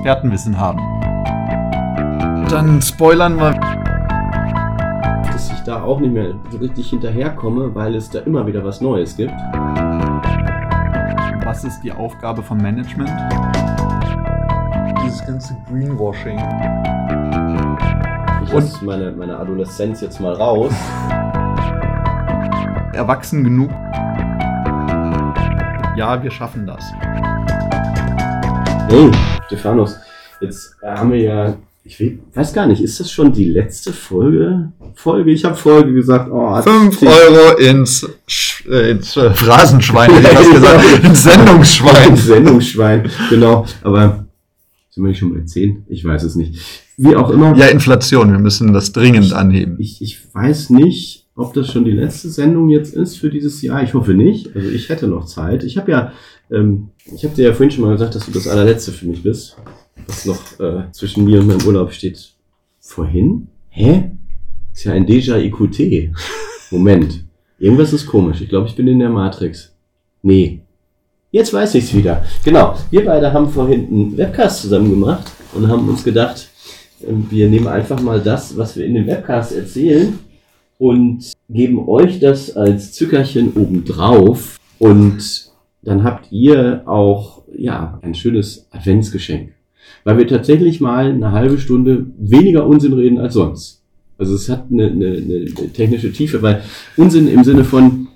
Expertenwissen haben. Dann spoilern wir. Dass ich da auch nicht mehr so richtig hinterherkomme, weil es da immer wieder was Neues gibt. Was ist die Aufgabe von Management? Dieses ganze Greenwashing. Ich lasse meine, meine Adoleszenz jetzt mal raus. Erwachsen genug. Ja, wir schaffen das. Hey, Stephanus, jetzt haben wir ja, ich weiß gar nicht, ist das schon die letzte Folge? Folge? Ich habe Folge gesagt, oh, 5 Euro ins, Sch äh, ins äh, Phrasenschwein, hätte ich fast gesagt, ins Sendungsschwein. Ins Sendungsschwein, genau. Aber sind wir nicht schon bei 10? Ich weiß es nicht. Wie auch immer. Ja, Inflation, wir müssen das dringend anheben. Ich, ich weiß nicht, ob das schon die letzte Sendung jetzt ist für dieses Jahr. Ich hoffe nicht. Also ich hätte noch Zeit. Ich habe ja, ähm, ich habe dir ja vorhin schon mal gesagt, dass du das allerletzte für mich bist, was noch äh, zwischen mir und meinem Urlaub steht. Vorhin? Hä? Ist ja ein Déjà-IQT. Moment. Irgendwas ist komisch. Ich glaube, ich bin in der Matrix. Nee. Jetzt weiß ich's wieder. Genau. Wir beide haben vorhin einen Webcast zusammen gemacht und haben uns gedacht, ähm, wir nehmen einfach mal das, was wir in dem Webcast erzählen und geben euch das als Zückerchen obendrauf und dann habt ihr auch ja ein schönes Adventsgeschenk, weil wir tatsächlich mal eine halbe Stunde weniger Unsinn reden als sonst. Also es hat eine, eine, eine technische Tiefe, weil Unsinn im Sinne von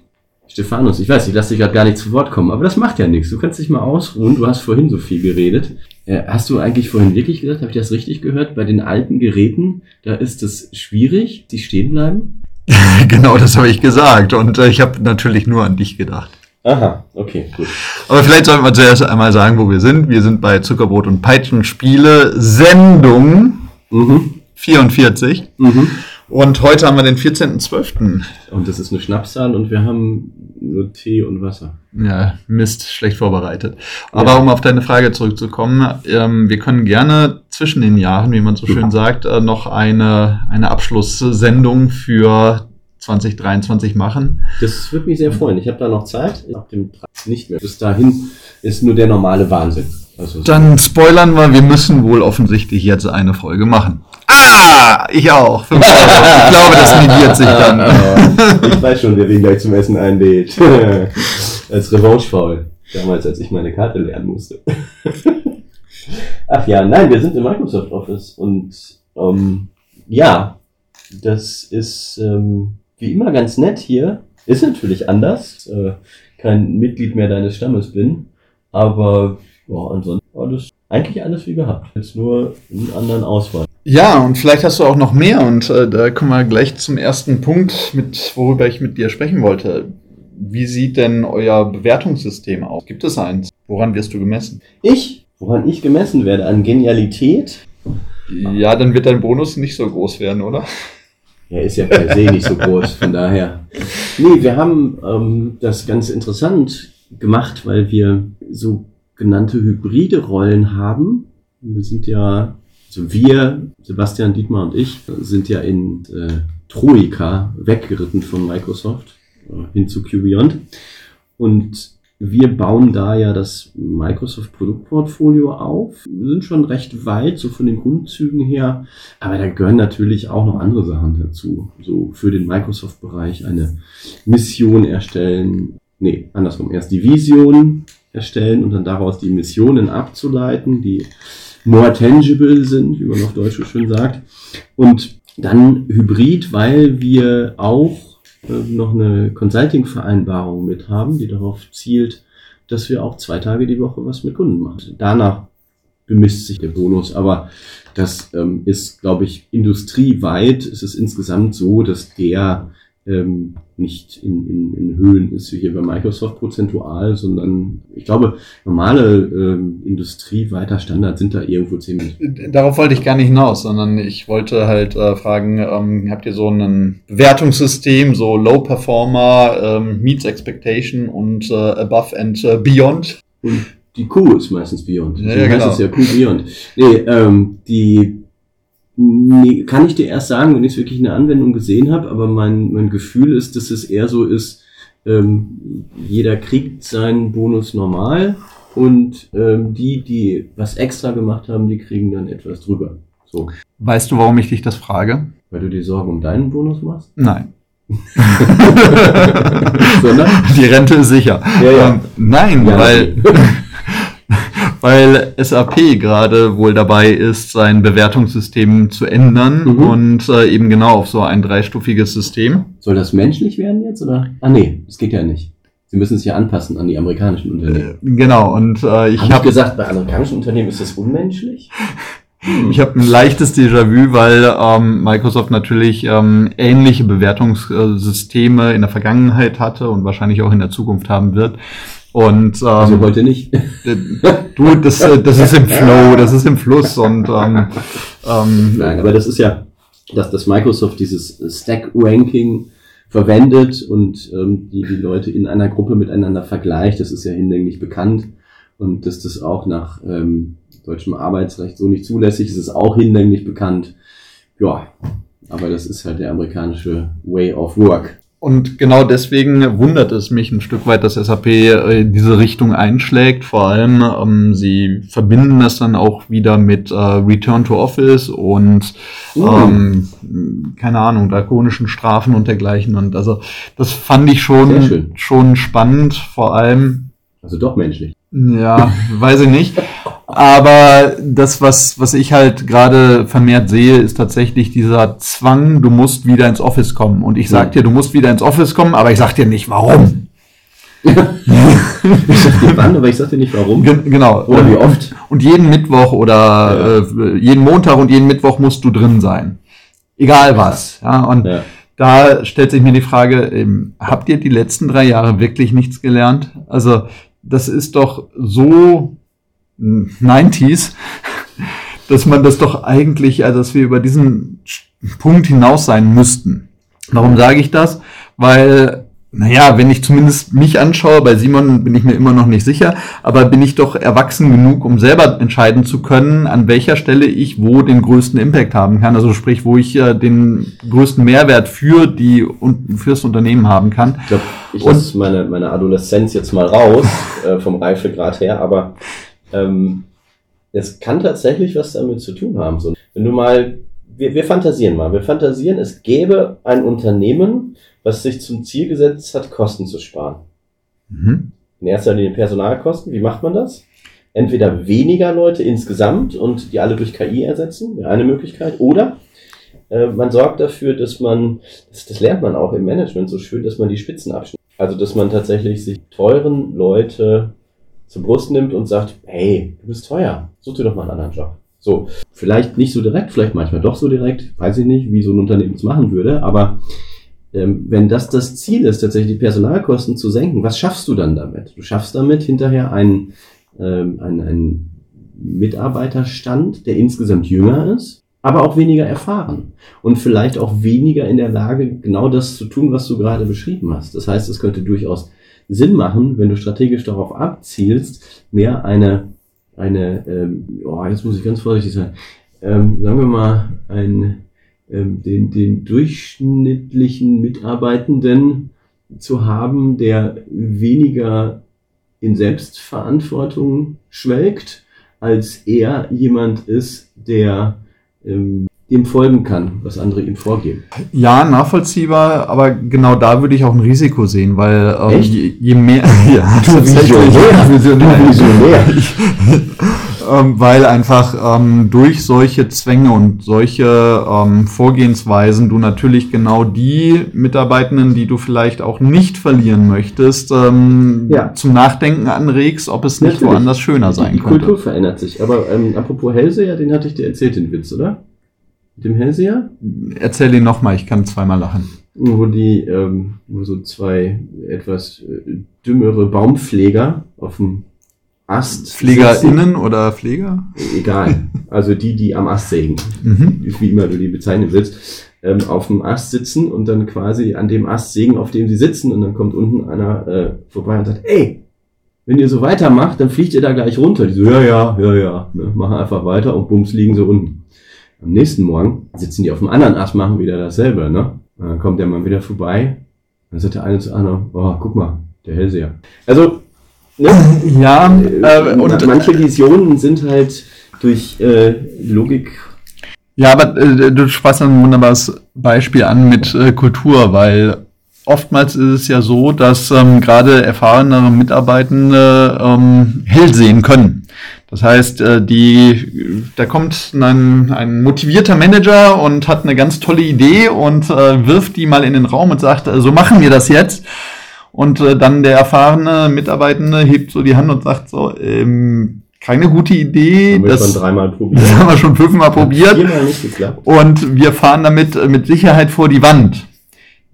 Stephanus, ich weiß, ich lasse dich gerade gar nicht zu Wort kommen, aber das macht ja nichts. Du kannst dich mal ausruhen. Du hast vorhin so viel geredet. Äh, hast du eigentlich vorhin wirklich gesagt, habe ich das richtig gehört? Bei den alten Geräten, da ist es schwierig, die stehen bleiben? genau, das habe ich gesagt. Und äh, ich habe natürlich nur an dich gedacht. Aha, okay, gut. Aber vielleicht sollten wir zuerst einmal sagen, wo wir sind. Wir sind bei Zuckerbrot und Peitschenspiele, Sendung Mhm. 44. Mhm. Und heute haben wir den 14.12. Und das ist eine Schnapszahl und wir haben nur Tee und Wasser. Ja, Mist, schlecht vorbereitet. Aber um auf deine Frage zurückzukommen, ähm, wir können gerne zwischen den Jahren, wie man so schön sagt, äh, noch eine, eine Abschlusssendung für 2023 machen. Das würde mich sehr freuen. Ich habe da noch Zeit. Ab dem 30 nicht mehr. Bis dahin ist nur der normale Wahnsinn. Also Dann spoilern wir, wir müssen wohl offensichtlich jetzt eine Folge machen. Ah, ich auch. Fünf Euro. Ich glaube, das nivelliert sich dann. ich weiß schon, wer wen gleich zum Essen einlädt. als Revanche-Faul. Damals, als ich meine Karte lernen musste. Ach ja, nein, wir sind im Microsoft Office und ähm, ja, das ist ähm, wie immer ganz nett hier. Ist natürlich anders. Äh, kein Mitglied mehr deines Stammes bin. Aber ja, ansonsten war das eigentlich alles wie gehabt. Jetzt nur einen anderen Auswahl. Ja, und vielleicht hast du auch noch mehr und äh, da kommen wir gleich zum ersten Punkt, mit worüber ich mit dir sprechen wollte. Wie sieht denn euer Bewertungssystem aus? Gibt es eins? Woran wirst du gemessen? Ich, woran ich gemessen werde, an Genialität. Ja, dann wird dein Bonus nicht so groß werden, oder? Er ist ja per se nicht so groß, von daher. Nee, wir haben ähm, das ganz interessant gemacht, weil wir so genannte hybride Rollen haben. Wir sind ja, also wir, Sebastian, Dietmar und ich, sind ja in äh, Troika weggeritten von Microsoft äh, hin zu QBeyond. Und wir bauen da ja das Microsoft Produktportfolio auf. Wir sind schon recht weit, so von den Grundzügen her. Aber da gehören natürlich auch noch andere Sachen dazu. So für den Microsoft-Bereich eine Mission erstellen. Nee, andersrum. Erst die Vision erstellen und dann daraus die Missionen abzuleiten, die more tangible sind, wie man auf Deutsch so schön sagt. Und dann Hybrid, weil wir auch noch eine Consulting-Vereinbarung mit haben, die darauf zielt, dass wir auch zwei Tage die Woche was mit Kunden machen. Danach bemisst sich der Bonus, aber das ähm, ist, glaube ich, industrieweit ist es insgesamt so, dass der ähm, nicht in, in, in Höhen ist wie hier bei Microsoft prozentual, sondern ich glaube, normale ähm, industrieweiter Standard sind da irgendwo ziemlich. Darauf wollte ich gar nicht hinaus, sondern ich wollte halt äh, fragen, ähm, habt ihr so ein Bewertungssystem, so Low Performer, ähm, Meets Expectation und äh, Above and äh, Beyond? Und die Q ist meistens Beyond. Ja, ja, heißt genau. es ja Q Beyond. Nee, ähm, die nee, kann ich dir erst sagen, wenn ich wirklich eine Anwendung gesehen habe, aber mein, mein Gefühl ist, dass es eher so ist, ähm, jeder kriegt seinen Bonus normal und ähm, die, die was extra gemacht haben, die kriegen dann etwas drüber. So, Weißt du, warum ich dich das frage? weil du dir Sorgen um deinen Bonus machst? Nein. Sondern? Die Rente ist sicher. Ja, ja. Ähm, nein, Ja, weil, weil SAP gerade wohl dabei ist, sein Bewertungssystem zu ändern Mhm. und äh, eben genau auf so ein dreistufiges System. Soll das menschlich werden jetzt oder? Ah nee, das geht ja nicht. Sie müssen sich ja anpassen an die amerikanischen Unternehmen. Äh, genau, und äh, ich Hab habe gesagt, bei amerikanischen Unternehmen ist das unmenschlich? Ich habe ein leichtes Déjà-vu, weil ähm, Microsoft natürlich ähm, ähnliche Bewertungssysteme in der Vergangenheit hatte und wahrscheinlich auch in der Zukunft haben wird. Und ähm, Also heute nicht. du, das, äh, das ist im Flow, das ist im Fluss und ähm, ähm, Nein, aber das ist ja, dass das Microsoft dieses Stack-Ranking verwendet und ähm, die, die Leute in einer Gruppe miteinander vergleicht, das ist ja hinlänglich bekannt. Und dass das auch nach ähm, deutschem Arbeitsrecht so nicht zulässig ist, ist auch hinlänglich bekannt. Ja, aber das ist halt der amerikanische Way of Work. Und genau deswegen wundert es mich ein Stück weit, dass SAP äh, diese Richtung einschlägt. Vor allem, ähm, sie verbinden das dann auch wieder mit äh, Return to Office und Uh. ähm, keine Ahnung, drakonischen Strafen und dergleichen. Und also das fand ich schon, schon spannend, vor allem, Also doch menschlich. ja, weiß ich nicht. Aber das, was, was ich halt gerade vermehrt sehe, ist tatsächlich dieser Zwang, du musst wieder ins Office kommen. Und ich sag Ja. dir, du musst wieder ins Office kommen, aber ich sag dir nicht warum. Ich sag dir wann, aber ich sag dir nicht warum. Gen genau. Oder wie oft. Und jeden Mittwoch oder äh, jeden Montag und jeden Mittwoch musst du drin sein. Egal was. Ja, und Ja. da stellt sich mir die Frage, ähm, habt ihr die letzten drei Jahre wirklich nichts gelernt? Also, das ist doch so 90s, dass man das doch eigentlich, also dass wir über diesen Punkt hinaus sein müssten. Warum sage ich das? Weil, naja, wenn ich zumindest mich anschaue, bei Simon bin ich mir immer noch nicht sicher, aber bin ich doch erwachsen genug, um selber entscheiden zu können, an welcher Stelle ich wo den größten Impact haben kann. Also sprich, wo ich äh, den größten Mehrwert für die und fürs Unternehmen haben kann. Ich glaube, ich lasse meine, meine Adoleszenz jetzt mal raus, äh, vom Reifegrad her, aber ähm, es kann tatsächlich was damit zu tun haben. So, wenn du mal, wir, wir fantasieren mal, wir fantasieren, es gäbe ein Unternehmen, was sich zum Ziel gesetzt hat, Kosten zu sparen. Mhm. In erster Linie Personalkosten. Wie macht man das? Entweder weniger Leute insgesamt und die alle durch KI ersetzen, wäre eine Möglichkeit. Oder äh, man sorgt dafür, dass man, das, das lernt man auch im Management so schön, dass man die Spitzen abschneidet. Also, dass man tatsächlich sich teuren Leute zur Brust nimmt und sagt, hey, du bist teuer, such dir doch mal einen anderen Job. So, vielleicht nicht so direkt, vielleicht manchmal doch so direkt, weiß ich nicht, wie so ein Unternehmen es machen würde, aber ähm, wenn das das Ziel ist, tatsächlich die Personalkosten zu senken, was schaffst du dann damit? Du schaffst damit hinterher einen, ähm, einen, einen Mitarbeiterstand, der insgesamt jünger ist, aber auch weniger erfahren und vielleicht auch weniger in der Lage, genau das zu tun, was du gerade beschrieben hast. Das heißt, es könnte durchaus Sinn machen, wenn du strategisch darauf abzielst, mehr eine, eine ähm, oh, jetzt muss ich ganz vorsichtig sein, ähm, sagen wir mal, ein, ähm, den, den durchschnittlichen Mitarbeitenden zu haben, der weniger in Selbstverantwortung schwelgt, als er jemand ist, der ähm, dem folgen kann, was andere ihm vorgeben. Ja, nachvollziehbar, aber genau da würde ich auch ein Risiko sehen, weil ähm, je, je mehr, ja, Du Visionär. Du Visionär. ähm, weil einfach ähm, durch solche Zwänge und solche ähm, Vorgehensweisen du natürlich genau die Mitarbeitenden, die du vielleicht auch nicht verlieren möchtest, ähm, Ja. zum Nachdenken anregst, ob es nicht Natürlich. woanders schöner Die, sein die könnte. Kultur verändert sich. Aber ähm, apropos Hellseher, den hatte ich dir erzählt, den Witz, oder? Mit dem Hellseher? Erzähl ihn nochmal, ich kann zweimal lachen. wo die, ähm, wo so zwei etwas äh, dümmere Baumpfleger auf dem Ast sitzen. PflegerInnen oder Pfleger? Egal. Also die, die am Ast sägen. Mhm. Wie immer du die bezeichnen willst. Ähm, auf dem Ast sitzen und dann quasi an dem Ast sägen, auf dem sie sitzen. Und dann kommt unten einer äh, vorbei und sagt, ey, wenn ihr so weitermacht, dann fliegt ihr da gleich runter. Die so, ja, ja, ja, ja. Ne, machen einfach weiter und bums liegen sie unten. Am nächsten Morgen sitzen die auf dem anderen Ast, machen wieder dasselbe, ne? Und dann kommt der Mann wieder vorbei. Dann sagt der eine zu anderen, oh, guck mal, der Hellseher. Also, Ne? Ja, äh, und manche Visionen sind halt durch äh, Logik. Ja, aber äh, du sprichst ein wunderbares Beispiel an mit äh, Kultur, weil oftmals ist es ja so, dass ähm, gerade erfahrene Mitarbeitende ähm, hell sehen können. Das heißt, äh, die, da kommt ein, ein motivierter Manager und hat eine ganz tolle Idee und äh, wirft die mal in den Raum und sagt, äh, so machen wir das jetzt. Und äh, dann der erfahrene Mitarbeitende hebt so die Hand und sagt so, ähm, keine gute Idee. Haben wir das, schon dreimal probiert. Das haben wir schon fünfmal probiert. Viermal nicht geklappt. Und wir fahren damit äh, mit Sicherheit vor die Wand.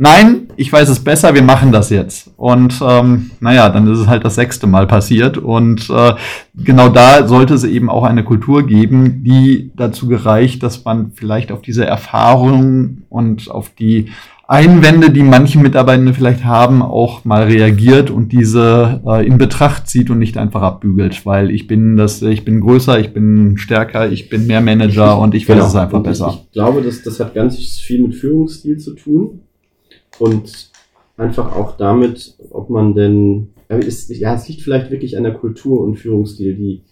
Nein, ich weiß es besser, wir machen das jetzt. Und ähm, naja, dann ist es halt das sechste Mal passiert. Und äh, genau da sollte es eben auch eine Kultur geben, die dazu gereicht, dass man vielleicht auf diese Erfahrung und auf die Einwände, die manche Mitarbeitende vielleicht haben, auch mal reagiert und diese äh, in Betracht zieht und nicht einfach abbügelt, weil ich bin das, ich bin größer, ich bin stärker, ich bin mehr Manager und ich genau. weiß es einfach und besser. Ich, ich glaube, das, das hat ganz viel mit Führungsstil zu tun und einfach auch damit, ob man denn, ist, ja, es liegt vielleicht wirklich an der Kultur und Führungsstil, die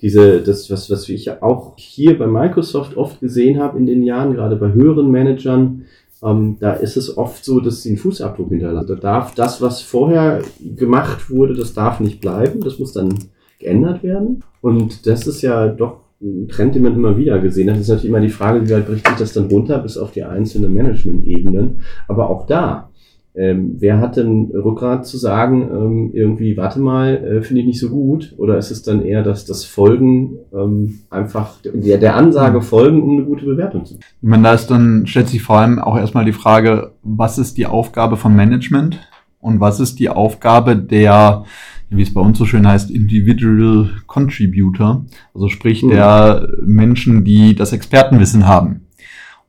diese, das, was, was ich auch hier bei Microsoft oft gesehen habe in den Jahren, gerade bei höheren Managern, ähm, da ist es oft so, dass sie einen Fußabdruck hinterlassen. Da darf das, was vorher gemacht wurde, das darf nicht bleiben. Das muss dann geändert werden. Und das ist ja doch ein Trend, den man immer wieder gesehen hat. Ist natürlich immer die Frage, wie weit bricht sich das dann runter bis auf die einzelnen Management-Ebenen. Aber auch da, ähm, wer hat denn Rückgrat zu sagen, ähm, irgendwie, warte mal, äh, finde ich nicht so gut? Oder ist es dann eher, dass das Folgen ähm, einfach der, der Ansage folgen, um eine gute Bewertung zu bekommen? Ich meine, da ist dann, stellt sich vor allem auch erstmal die Frage, was ist die Aufgabe von Management und was ist die Aufgabe der wie es bei uns so schön heißt, Individual Contributor, also sprich mhm. der Menschen, die das Expertenwissen haben.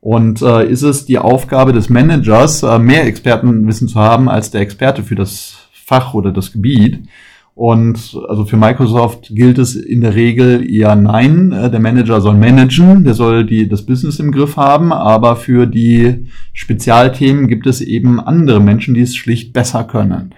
Und äh, ist es die Aufgabe des Managers, äh, mehr Expertenwissen zu haben als der Experte für das Fach oder das Gebiet? Und also für Microsoft gilt es in der Regel eher nein. Äh, der Manager soll managen, der soll die, das Business im Griff haben, aber für die Spezialthemen gibt es eben andere Menschen, die es schlicht besser können.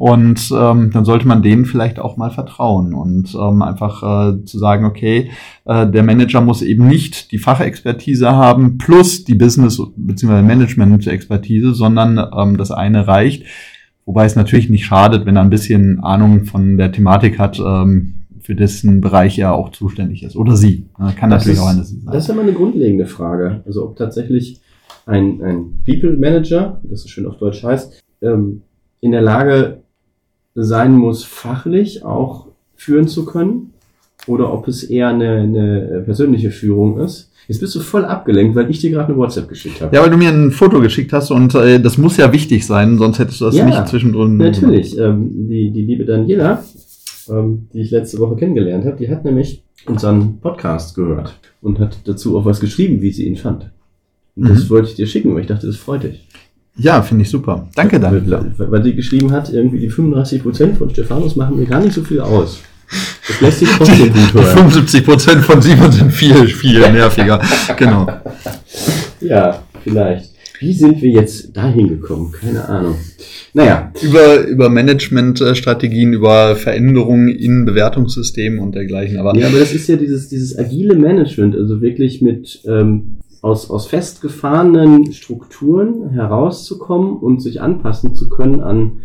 Und ähm, dann sollte man denen vielleicht auch mal vertrauen und ähm, einfach äh, zu sagen, okay, äh, der Manager muss eben nicht die Fachexpertise haben plus die Business- bzw. Management-Expertise, sondern ähm, das eine reicht. Wobei es natürlich nicht schadet, wenn er ein bisschen Ahnung von der Thematik hat, ähm, für dessen Bereich er auch zuständig ist. Oder sie. Kann das natürlich ist, auch eine sein. Das ist immer eine grundlegende Frage. Also ob tatsächlich ein, ein People Manager, wie das so schön auf Deutsch heißt, ähm, in der Lage sein muss, fachlich auch führen zu können oder ob es eher eine, eine persönliche Führung ist. Jetzt bist du voll abgelenkt, weil ich dir gerade eine WhatsApp geschickt habe. Ja, weil du mir ein Foto geschickt hast und äh, das muss ja wichtig sein, sonst hättest du das ja, nicht zwischendrin. Natürlich. Ähm, die, die liebe Daniela, ähm, die ich letzte Woche kennengelernt habe, die hat nämlich unseren Podcast gehört und hat dazu auch was geschrieben, wie sie ihn fand. Und mhm. das wollte ich dir schicken, weil ich dachte, das freut dich. Ja, finde ich super. Danke dafür. Weil sie geschrieben hat, irgendwie die 35% von Stefanus machen mir gar nicht so viel aus. Das lässt sich trotzdem gut hören. 75% von Simon sind viel, viel nerviger. genau. Ja, vielleicht. Wie sind wir jetzt dahin gekommen? Keine Ahnung. Naja. Über, über Managementstrategien, über Veränderungen in Bewertungssystemen und dergleichen. Aber ja, aber das ist ja dieses, dieses agile Management, also wirklich mit ähm, aus, aus festgefahrenen Strukturen herauszukommen und sich anpassen zu können an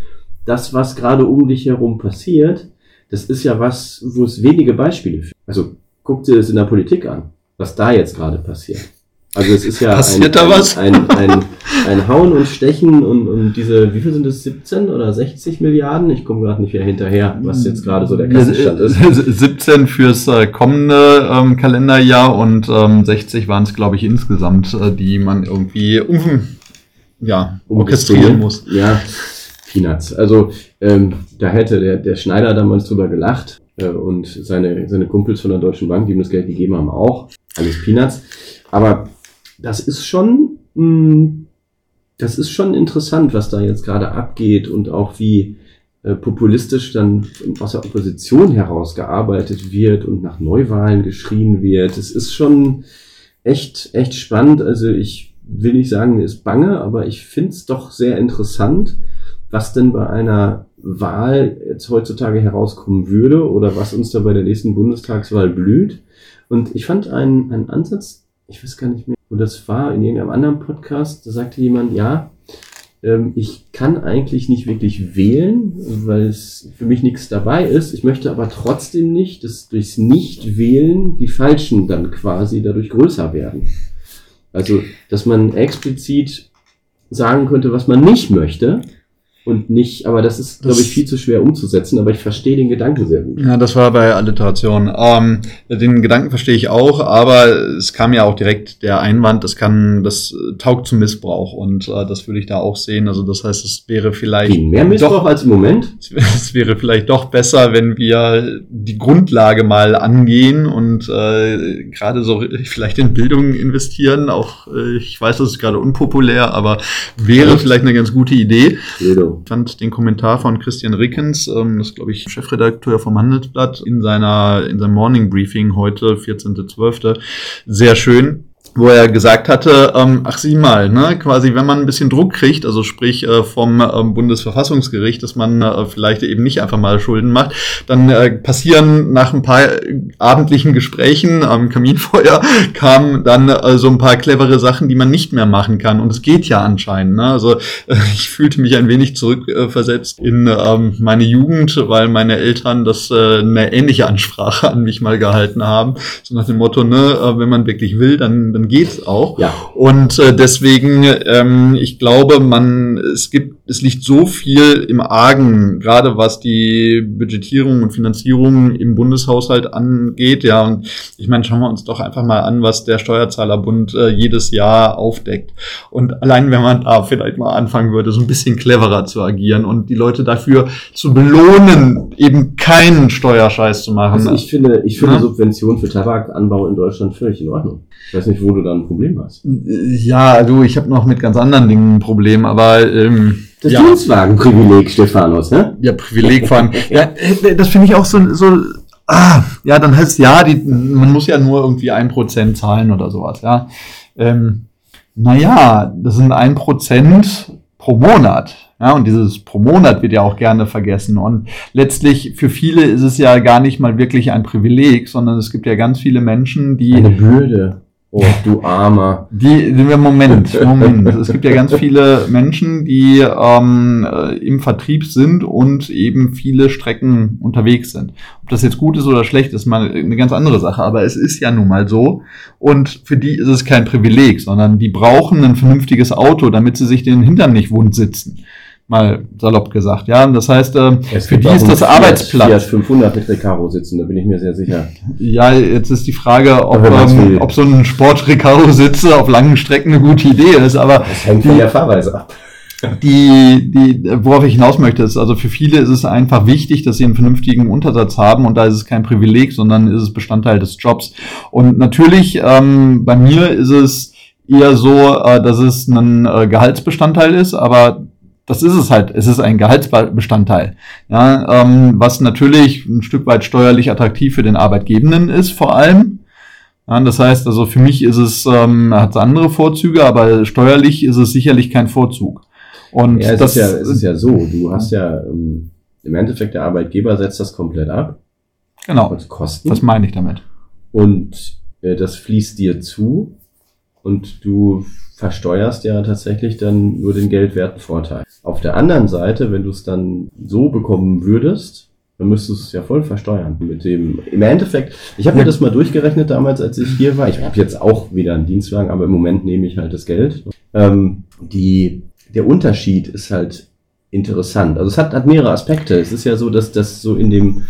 das, was gerade um dich herum passiert, das ist ja was, wo es wenige Beispiele für. Also guck dir das in der Politik an, was da jetzt gerade passiert. Also es ist ja ein, da was? Ein, ein, ein, ein, Hauen und Stechen und, und diese, wie viel sind es, 17 oder 60 Milliarden? Ich komme gerade nicht mehr hinterher, was jetzt gerade so der Kassenstand ist. 17 fürs äh, kommende ähm, Kalenderjahr und ähm, 60 waren es, glaube ich, insgesamt, äh, die man irgendwie um, ja, orchestrieren muss. Ja, Peanuts. Also ähm, da hätte der, der Schneider damals drüber gelacht äh, und seine, seine Kumpels von der Deutschen Bank, die ihm das Geld gegeben haben, auch. Alles Peanuts. Aber das ist schon, mh, hm, das ist schon interessant, was da jetzt gerade abgeht und auch wie äh, populistisch dann aus der Opposition heraus gearbeitet wird und nach Neuwahlen geschrien wird. Es ist schon echt, echt spannend. Also ich will nicht sagen, mir ist bange, aber ich finde es doch sehr interessant, was denn bei einer Wahl jetzt heutzutage herauskommen würde oder was uns da bei der nächsten Bundestagswahl blüht. Und ich fand einen, einen Ansatz, ich weiß gar nicht mehr, wo das war, in irgendeinem anderen Podcast, da sagte jemand, ja, ähm, ich kann eigentlich nicht wirklich wählen, weil es für mich nichts dabei ist. Ich möchte aber trotzdem nicht, dass durchs Nicht-Wählen die Falschen dann quasi dadurch größer werden. Also, dass man explizit sagen könnte, was man nicht möchte und nicht, aber das ist, glaube ich, viel zu schwer umzusetzen, aber ich verstehe den Gedanken sehr gut. Ja, das war bei Alliteration. Ähm, den Gedanken verstehe ich auch, aber es kam ja auch direkt der Einwand, das kann, das taugt zum Missbrauch und äh, das würde ich da auch sehen. Also das heißt, es wäre vielleicht Wie, mehr Missbrauch doch, als im Moment. Es wäre vielleicht doch besser, wenn wir die Grundlage mal angehen und äh, gerade so vielleicht in Bildung investieren. Auch äh, ich weiß, das ist gerade unpopulär, aber wäre vielleicht eine ganz gute Idee. Bildung fand den Kommentar von Christian Rickens, ähm, das glaube ich Chefredakteur vom Handelsblatt, in seiner in seinem Morning Briefing heute, 14.12., sehr schön wo er gesagt hatte, ähm, ach sieh mal, ne, quasi, wenn man ein bisschen Druck kriegt, also sprich äh, vom ähm, Bundesverfassungsgericht, dass man äh, vielleicht eben nicht einfach mal Schulden macht, dann äh, passieren nach ein paar abendlichen Gesprächen am Kaminfeuer kamen dann äh, so ein paar clevere Sachen, die man nicht mehr machen kann. Und es geht ja anscheinend. Ne? Also äh, ich fühlte mich ein wenig zurückversetzt äh, in ähm, meine Jugend, weil meine Eltern das äh, eine ähnliche Ansprache an mich mal gehalten haben. So nach dem Motto, ne, äh, wenn man wirklich will, dann, dann geht's auch. Ja. Und äh, deswegen, ähm, ich glaube, man, es gibt, es liegt so viel im Argen, gerade was die Budgetierung und Finanzierung im Bundeshaushalt angeht. Ja, und ich meine, schauen wir uns doch einfach mal an, was der Steuerzahlerbund äh, jedes Jahr aufdeckt. Und allein, wenn man da vielleicht mal anfangen würde, so ein bisschen cleverer zu agieren und die Leute dafür zu belohnen, eben keinen Steuerscheiß zu machen. Also ich finde, ich finde ja? Subventionen für Tabakanbau in Deutschland völlig in Ordnung. Ich weiß nicht, wo du da ein Problem hast. Ja, du, ich habe noch mit ganz anderen Dingen ein Problem, aber ähm, das ja. Dienstwagenprivileg, Stephanus, ne? Ja, Privileg vor allem. ja, äh, das finde ich auch so, so ah, ja, dann heißt ja, die, man muss ja nur irgendwie ein Prozent zahlen oder sowas, ja. Ähm, naja, das sind ein Prozent pro Monat. Ja, und dieses pro Monat wird ja auch gerne vergessen. Und letztlich für viele ist es ja gar nicht mal wirklich ein Privileg, sondern es gibt ja ganz viele Menschen, die. Eine Bürde. Oh, du Armer. Die, Moment, Moment. es gibt ja ganz viele Menschen, die ähm, äh, im Vertrieb sind und eben viele Strecken unterwegs sind. Ob das jetzt gut ist oder schlecht, ist mal eine ganz andere Sache. Aber es ist ja nun mal so. Und für die ist es kein Privileg, sondern die brauchen ein vernünftiges Auto, damit sie sich den Hintern nicht wund sitzen mal salopp gesagt. Ja, das heißt, äh, für die ist das Arbeitsplatz. Fiat 500 mit Recaro sitzen, da bin ich mir sehr sicher. Ja, jetzt ist die Frage, ob, ähm, ob so ein Sport-Recaro-Sitze auf langen Strecken eine gute Idee ist, aber. Das hängt von der Fahrweise ab. Die, die, worauf ich hinaus möchte, ist, also für viele ist es einfach wichtig, dass sie einen vernünftigen Untersatz haben und da ist es kein Privileg, sondern ist es Bestandteil des Jobs. Und natürlich, ähm, bei mir ist es eher so, äh, dass es ein äh, Gehaltsbestandteil ist, aber das ist es halt. Es ist ein Gehaltsbestandteil. Ja, ähm, was natürlich ein Stück weit steuerlich attraktiv für den Arbeitgebenden ist, vor allem. Ja, das heißt, also für mich ist es, ähm, hat es andere Vorzüge, aber steuerlich ist es sicherlich kein Vorzug. Und ja, es das ist ja, es ist ja so. Du hast ja ähm, im Endeffekt der Arbeitgeber setzt das komplett ab. Genau. Kosten. Was meine ich damit? Und äh, das fließt dir zu und du versteuerst ja tatsächlich dann nur den geldwerten Vorteil. Auf der anderen Seite, wenn du es dann so bekommen würdest, dann müsstest du es ja voll versteuern mit dem. Im Endeffekt, ich habe mir das mal durchgerechnet damals, als ich hier war. Ich habe jetzt auch wieder einen Dienstwagen, aber im Moment nehme ich halt das Geld. Ähm, die, der Unterschied ist halt interessant. Also es hat, hat mehrere Aspekte. Es ist ja so, dass das so in dem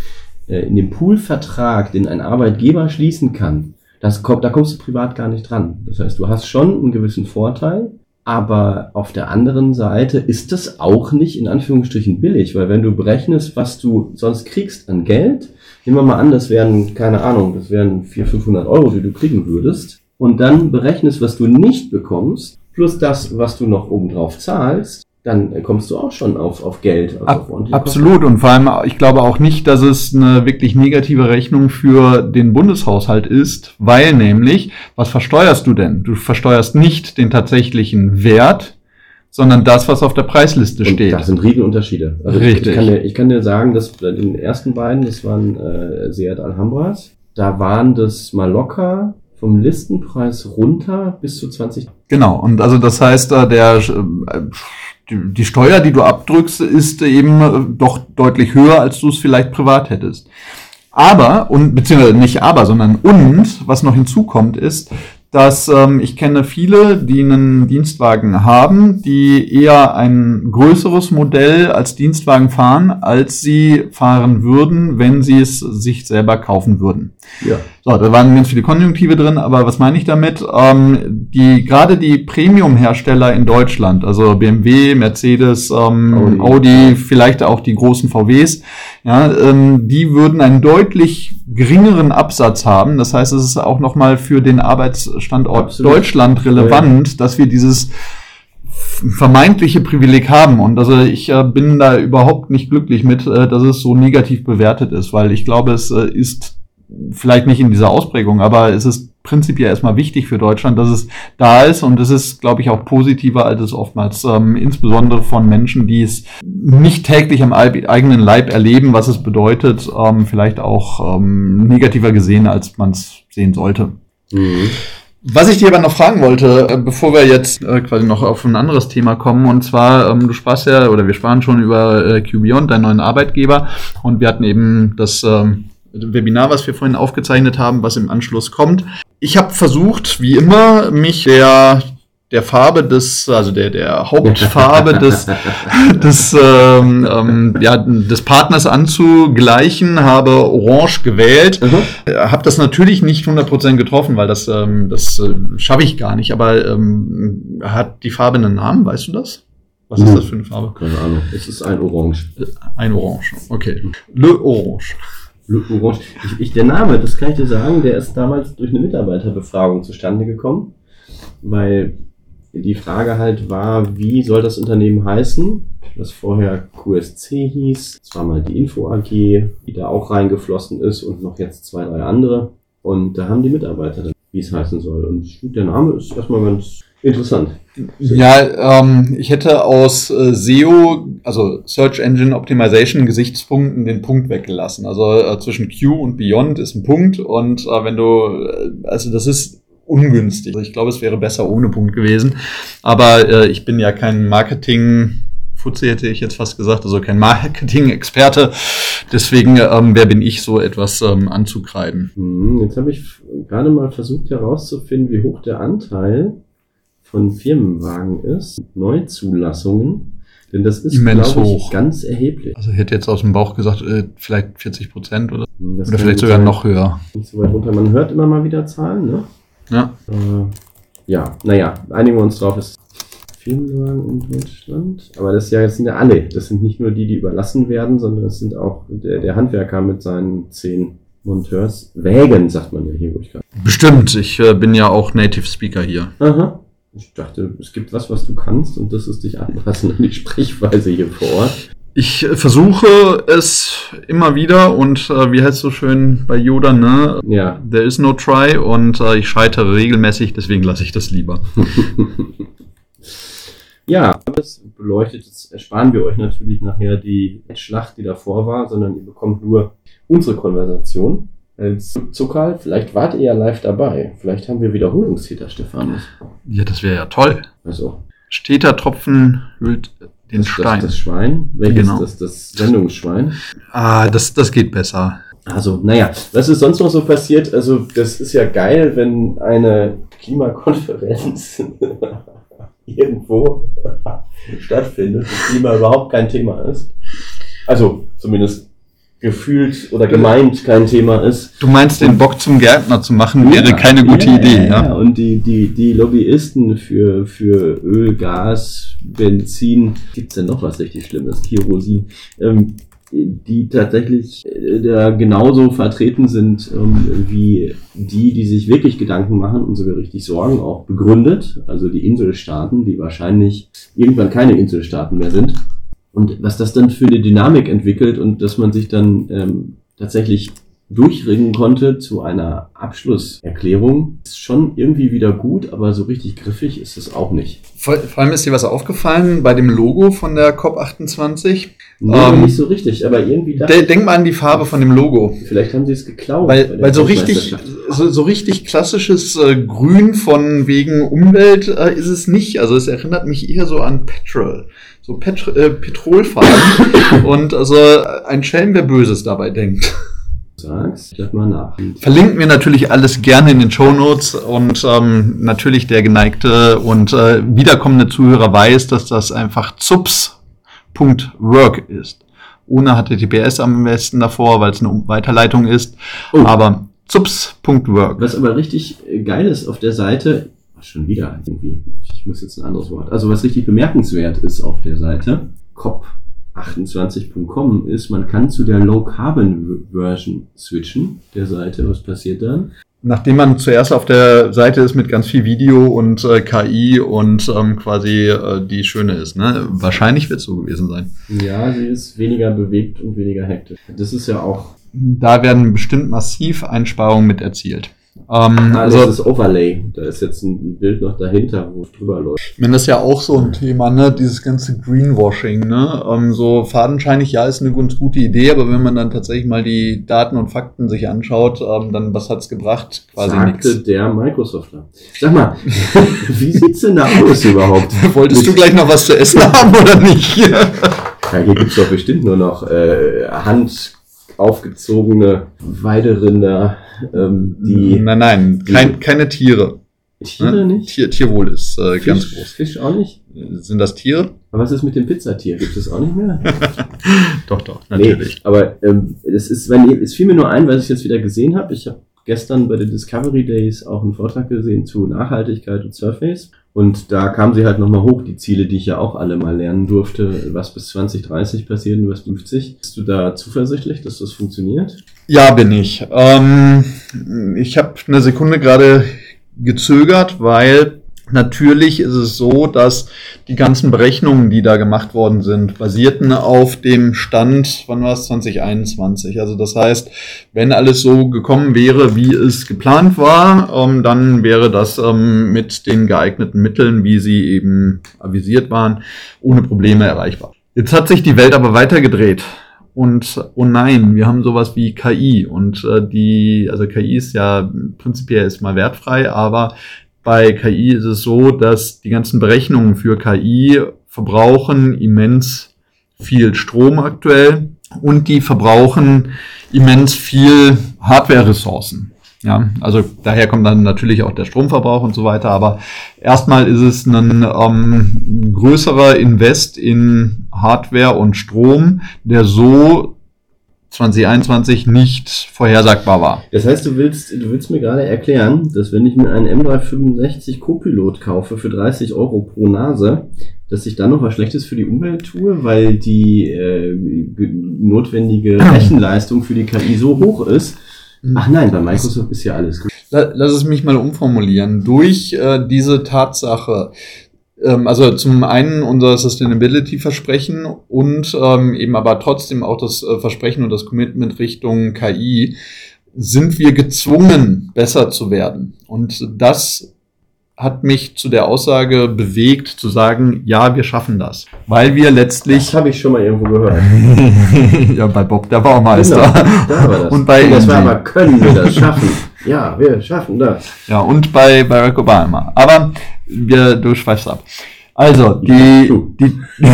äh, in dem Poolvertrag, den ein Arbeitgeber schließen kann, das kommt, da kommst du privat gar nicht dran. Das heißt, du hast schon einen gewissen Vorteil, aber auf der anderen Seite ist das auch nicht in Anführungsstrichen billig, weil wenn du berechnest, was du sonst kriegst an Geld, nehmen wir mal an, das wären, keine Ahnung, das wären 400, 500 Euro, die du kriegen würdest, und dann berechnest, was du nicht bekommst, plus das, was du noch obendrauf zahlst, dann kommst du auch schon auf, auf Geld. Also Ab, auf absolut. Und vor allem, ich glaube auch nicht, dass es eine wirklich negative Rechnung für den Bundeshaushalt ist, weil nämlich, was versteuerst du denn? Du versteuerst nicht den tatsächlichen Wert, sondern das, was auf der Preisliste Und steht. Das sind Riesenunterschiede. Also Richtig. Ich kann, dir, ich kann dir sagen, dass bei den ersten beiden, das waren äh, Seat Alhambras, da waren das mal locker vom Listenpreis runter bis zu 20. Genau, und also das heißt, äh, der, äh, die- Steuer, die du abdrückst, ist eben äh, doch deutlich höher, als du es vielleicht privat hättest. Aber, und beziehungsweise nicht aber, sondern und, was noch hinzukommt, ist, dass ähm, ich kenne viele, die einen Dienstwagen haben, die eher ein größeres Modell als Dienstwagen fahren, als sie fahren würden, wenn sie es sich selber kaufen würden. Ja. So, da waren ganz viele Konjunktive drin, aber was meine ich damit? Ähm, die gerade die Premium-Hersteller in Deutschland, also BMW, Mercedes, ähm, Audi. Audi. vielleicht auch die großen VWs, ja, ähm, die würden einen deutlich geringeren Absatz haben. Das heißt, es ist auch nochmal für den Arbeitsstandort Absolut. Deutschland relevant, dass wir dieses vermeintliche Privileg haben. Und also ich äh, bin da überhaupt nicht glücklich mit, äh, dass es so negativ bewertet ist, weil ich glaube, es äh, ist vielleicht nicht in dieser Ausprägung, aber es ist prinzipiell erstmal wichtig für Deutschland, dass es da ist und es ist, glaube ich, auch positiver, als es oftmals ähm, insbesondere von Menschen, die es nicht täglich am eig- eigenen Leib erleben, was es bedeutet, ähm, vielleicht auch ähm, negativer gesehen, als man es sehen sollte. Mhm. Was ich dir aber noch fragen wollte, äh, bevor wir jetzt äh, quasi noch auf ein anderes Thema kommen, und zwar, ähm, du sprachst ja, oder wir sprachen schon über äh, QBeyond, deinen neuen Arbeitgeber, und wir hatten eben das ähm, Webinar, was wir vorhin aufgezeichnet haben, was im Anschluss kommt. Ich habe versucht, wie immer, mich der der Farbe des, also der, der Hauptfarbe des, des, ähm, ähm, ja, des Partners anzugleichen, habe Orange gewählt. Mhm. Habe das natürlich nicht 100% getroffen, weil das, ähm, das äh, schaffe ich gar nicht. Aber ähm, hat die Farbe einen Namen, weißt du das? Was ist Mhm. das für eine Farbe? Keine Ahnung. Es ist ein Orange. Ein Orange. Okay. Le Orange. Orange. Ich, ich, der Name, das kann ich dir sagen, der ist damals durch eine Mitarbeiterbefragung zustande gekommen, weil die Frage halt war, wie soll das Unternehmen heißen, das vorher QSC hieß, es war mal die Info AG, die da auch reingeflossen ist und noch jetzt zwei, drei andere. Und da haben die Mitarbeiter wie es heißen soll. Und der Name ist erstmal ganz interessant. Ja, ähm, ich hätte aus äh, SEO, also Search Engine Optimization Gesichtspunkten den Punkt weggelassen. Also äh, zwischen Q und Beyond ist ein Punkt und äh, wenn du, äh, also das ist ungünstig. Also ich glaube, es wäre besser ohne Punkt gewesen. Aber äh, ich bin ja kein Marketing Fuzzi hätte ich jetzt fast gesagt, also kein Marketing-Experte. Deswegen, ähm, wer bin ich, so etwas ähm, anzukreiden? Hm, Jetzt habe ich gerade mal versucht herauszufinden, wie hoch der Anteil von Firmenwagen ist, Neuzulassungen. Denn das ist, Immens glaube ich, hoch. ganz erheblich. Also ich hätte jetzt aus dem Bauch gesagt, äh, vielleicht 40 Prozent oder, Hm, Das oder vielleicht sogar sein. noch höher. Nicht so weit runter. Man hört immer mal wieder Zahlen, ne? Ja. Äh, ja, naja, einigen wir uns drauf, es ist Firmenwagen in Deutschland. Aber das, ja, das sind ja alle. Das sind nicht nur die, die überlassen werden, sondern es sind auch der, der Handwerker mit seinen zehn Monteurs. Wägen, sagt man ja hier, wo ich gerade. Bestimmt, ich äh, bin ja auch Native Speaker hier. Aha. Ich dachte, es gibt was, was du kannst und das ist dich anpassen an die Sprechweise hier vor Ort. Ich äh, versuche es immer wieder und äh, wie heißt so schön bei Yoda, ne? Ja. There is no try und äh, ich scheitere regelmäßig, deswegen lasse ich das lieber. Ja, das beleuchtet, jetzt ersparen wir euch natürlich nachher die Schlacht, die davor war, sondern ihr bekommt nur unsere Konversation als Zuckerl. Vielleicht wart ihr ja live dabei. Vielleicht haben wir Wiederholungstäter, Stefanus. Ja, das wäre ja toll. Also, Steter Tropfen hüllt den das, Stein. Das, das Schwein. Welches Genau. ist das, das Sendungsschwein? ah, das, das geht besser. Also, naja, was ist sonst noch so passiert? Also, das ist ja geil, wenn eine Klimakonferenz irgendwo stattfindet, das Klima überhaupt kein Thema ist. Also, zumindest gefühlt oder gemeint kein Thema ist. Du meinst, den Bock zum Gärtner zu machen, wäre Ja, keine gute ja, Idee, ja. ja? Und die, die, die Lobbyisten für, für Öl, Gas, Benzin, gibt's denn noch was richtig Schlimmes? Kerosin. Ähm, die tatsächlich äh, da genauso vertreten sind ähm, wie die, die sich wirklich Gedanken machen und sogar richtig Sorgen auch begründet. Also die Inselstaaten, die wahrscheinlich irgendwann keine Inselstaaten mehr sind. Und was das dann für eine Dynamik entwickelt und dass man sich dann ähm, tatsächlich durchringen konnte zu einer Abschlusserklärung. Ist schon irgendwie wieder gut, aber so richtig griffig ist es auch nicht. Vor, vor allem ist dir was aufgefallen bei dem Logo von der COP28? Nee, ähm, nicht so richtig, aber irgendwie da. Denk mal an die Farbe von dem Logo. Vielleicht haben sie es geklaut. Weil, weil so richtig, so, so richtig klassisches äh, Grün von wegen Umwelt äh, ist es nicht. Also es erinnert mich eher so an Petrol. So Pet äh, Petrolfarben. Und also ein Schelm, wer Böses dabei denkt sagst, schlag mal nach. Verlinken wir natürlich alles gerne in den Show Notes und ähm, natürlich der geneigte und äh, wiederkommende Zuhörer weiß, dass das einfach zups.work ist. Ohne HTTPS am besten davor, weil es eine Weiterleitung ist. Oh. Aber zups.work. Was aber richtig geil ist auf der Seite, schon wieder irgendwie, ich muss jetzt ein anderes Wort, also was richtig bemerkenswert ist auf der Seite, COP 28.com ist, man kann zu der Low Carbon Version switchen, der Seite. Was passiert dann? Nachdem man zuerst auf der Seite ist mit ganz viel Video und äh, KI und ähm, quasi äh, die schöne ist, ne? Wahrscheinlich wird es so gewesen sein. Ja, sie ist weniger bewegt und weniger hektisch. Das ist ja auch. Da werden bestimmt massiv Einsparungen mit erzielt. Ähm, ah, also, das ist Overlay. Da ist jetzt ein Bild noch dahinter, wo es drüber läuft. Ich meine, das ist ja auch so ein Thema, ne? Dieses ganze Greenwashing, ne? Ähm, so fadenscheinig, ja, ist eine ganz gute Idee, aber wenn man dann tatsächlich mal die Daten und Fakten sich anschaut, ähm, dann was hat's gebracht? Quasi Sagte nix. der Microsoftler. Sag mal, wie sieht's denn da aus überhaupt? Wolltest du gleich noch was zu essen haben oder nicht? ja, hier gibt's doch bestimmt nur noch äh, Hand aufgezogene Weiderinder, ähm, die. Nein, nein, kein, keine Tiere. Tiere ne? nicht? Tier, Tierwohl ist äh, Fisch, ganz groß. Fisch auch nicht? Sind das Tiere? Aber was ist mit dem Pizzatier? Gibt es auch nicht mehr? doch, doch, natürlich. Nee, aber ähm, es ist, wenn es fiel mir nur ein, was ich jetzt wieder gesehen habe. Ich habe gestern bei den Discovery Days auch einen Vortrag gesehen zu Nachhaltigkeit und Surface. Und da kamen sie halt nochmal hoch, die Ziele, die ich ja auch alle mal lernen durfte, was bis 2030 passiert und was 50. Bist du da zuversichtlich, dass das funktioniert? Ja, bin ich. Ähm, ich habe eine Sekunde gerade gezögert, weil Natürlich ist es so, dass die ganzen Berechnungen, die da gemacht worden sind, basierten auf dem Stand, wann war es, 2021. Also das heißt, wenn alles so gekommen wäre, wie es geplant war, ähm, dann wäre das ähm, mit den geeigneten Mitteln, wie sie eben avisiert waren, ohne Probleme erreichbar. Jetzt hat sich die Welt aber weitergedreht. Und oh nein, wir haben sowas wie KI und äh, die, also KI ist ja prinzipiell erstmal wertfrei, aber bei KI ist es so, dass die ganzen Berechnungen für KI verbrauchen immens viel Strom aktuell und die verbrauchen immens viel Hardware-Ressourcen. Ja, also daher kommt dann natürlich auch der Stromverbrauch und so weiter. Aber erstmal ist es ein ähm, größerer Invest in Hardware und Strom, der so 2021 nicht vorhersagbar war. Das heißt, du willst, du willst mir gerade erklären, dass wenn ich mir einen M365 Copilot kaufe für 30 Euro pro Nase, dass ich dann noch was Schlechtes für die Umwelt tue, weil die äh, notwendige Rechenleistung für die KI so hoch ist. Ach nein, bei Microsoft ist ja alles gut. Lass es mich mal umformulieren. Durch äh, diese Tatsache, ähm, also zum einen unser Sustainability-Versprechen und ähm, eben aber trotzdem auch das äh, Versprechen und das Commitment Richtung KI, sind wir gezwungen, besser zu werden. Und das hat mich zu der Aussage bewegt, zu sagen, ja, wir schaffen das. Weil wir letztlich. Das habe ich schon mal irgendwo gehört. ja, bei Bob, der Baumeister. Genau, da war das. Und bei das war aber, können wir das schaffen? Ja, wir schaffen das. Ja, und bei Barack Obama. Aber wir, du schweifst ab. Also, die, die,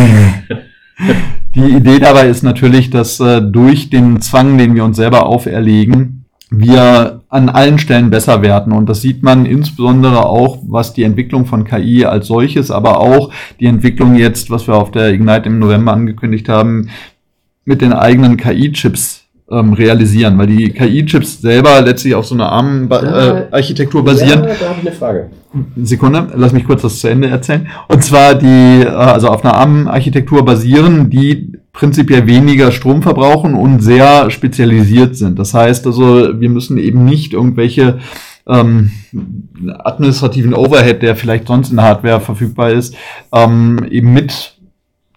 die Idee dabei ist natürlich, dass äh, durch den Zwang, den wir uns selber auferlegen, wir an allen Stellen besser werden. Und das sieht man insbesondere auch, was die Entwicklung von KI als solches, aber auch die Entwicklung jetzt, was wir auf der Ignite im November angekündigt haben, mit den eigenen KI-Chips ähm, realisieren, weil die KI-Chips selber letztlich auf so einer ARM-Architektur äh, basieren. Ja, da habe ich eine Frage. Sekunde, lass mich kurz das zu Ende erzählen. Und zwar die, äh, also auf einer ARM-Architektur basieren, die prinzipiell weniger Strom verbrauchen und sehr spezialisiert sind. Das heißt also, wir müssen eben nicht irgendwelche ähm, administrativen Overhead, der vielleicht sonst in Hardware verfügbar ist, ähm, eben mit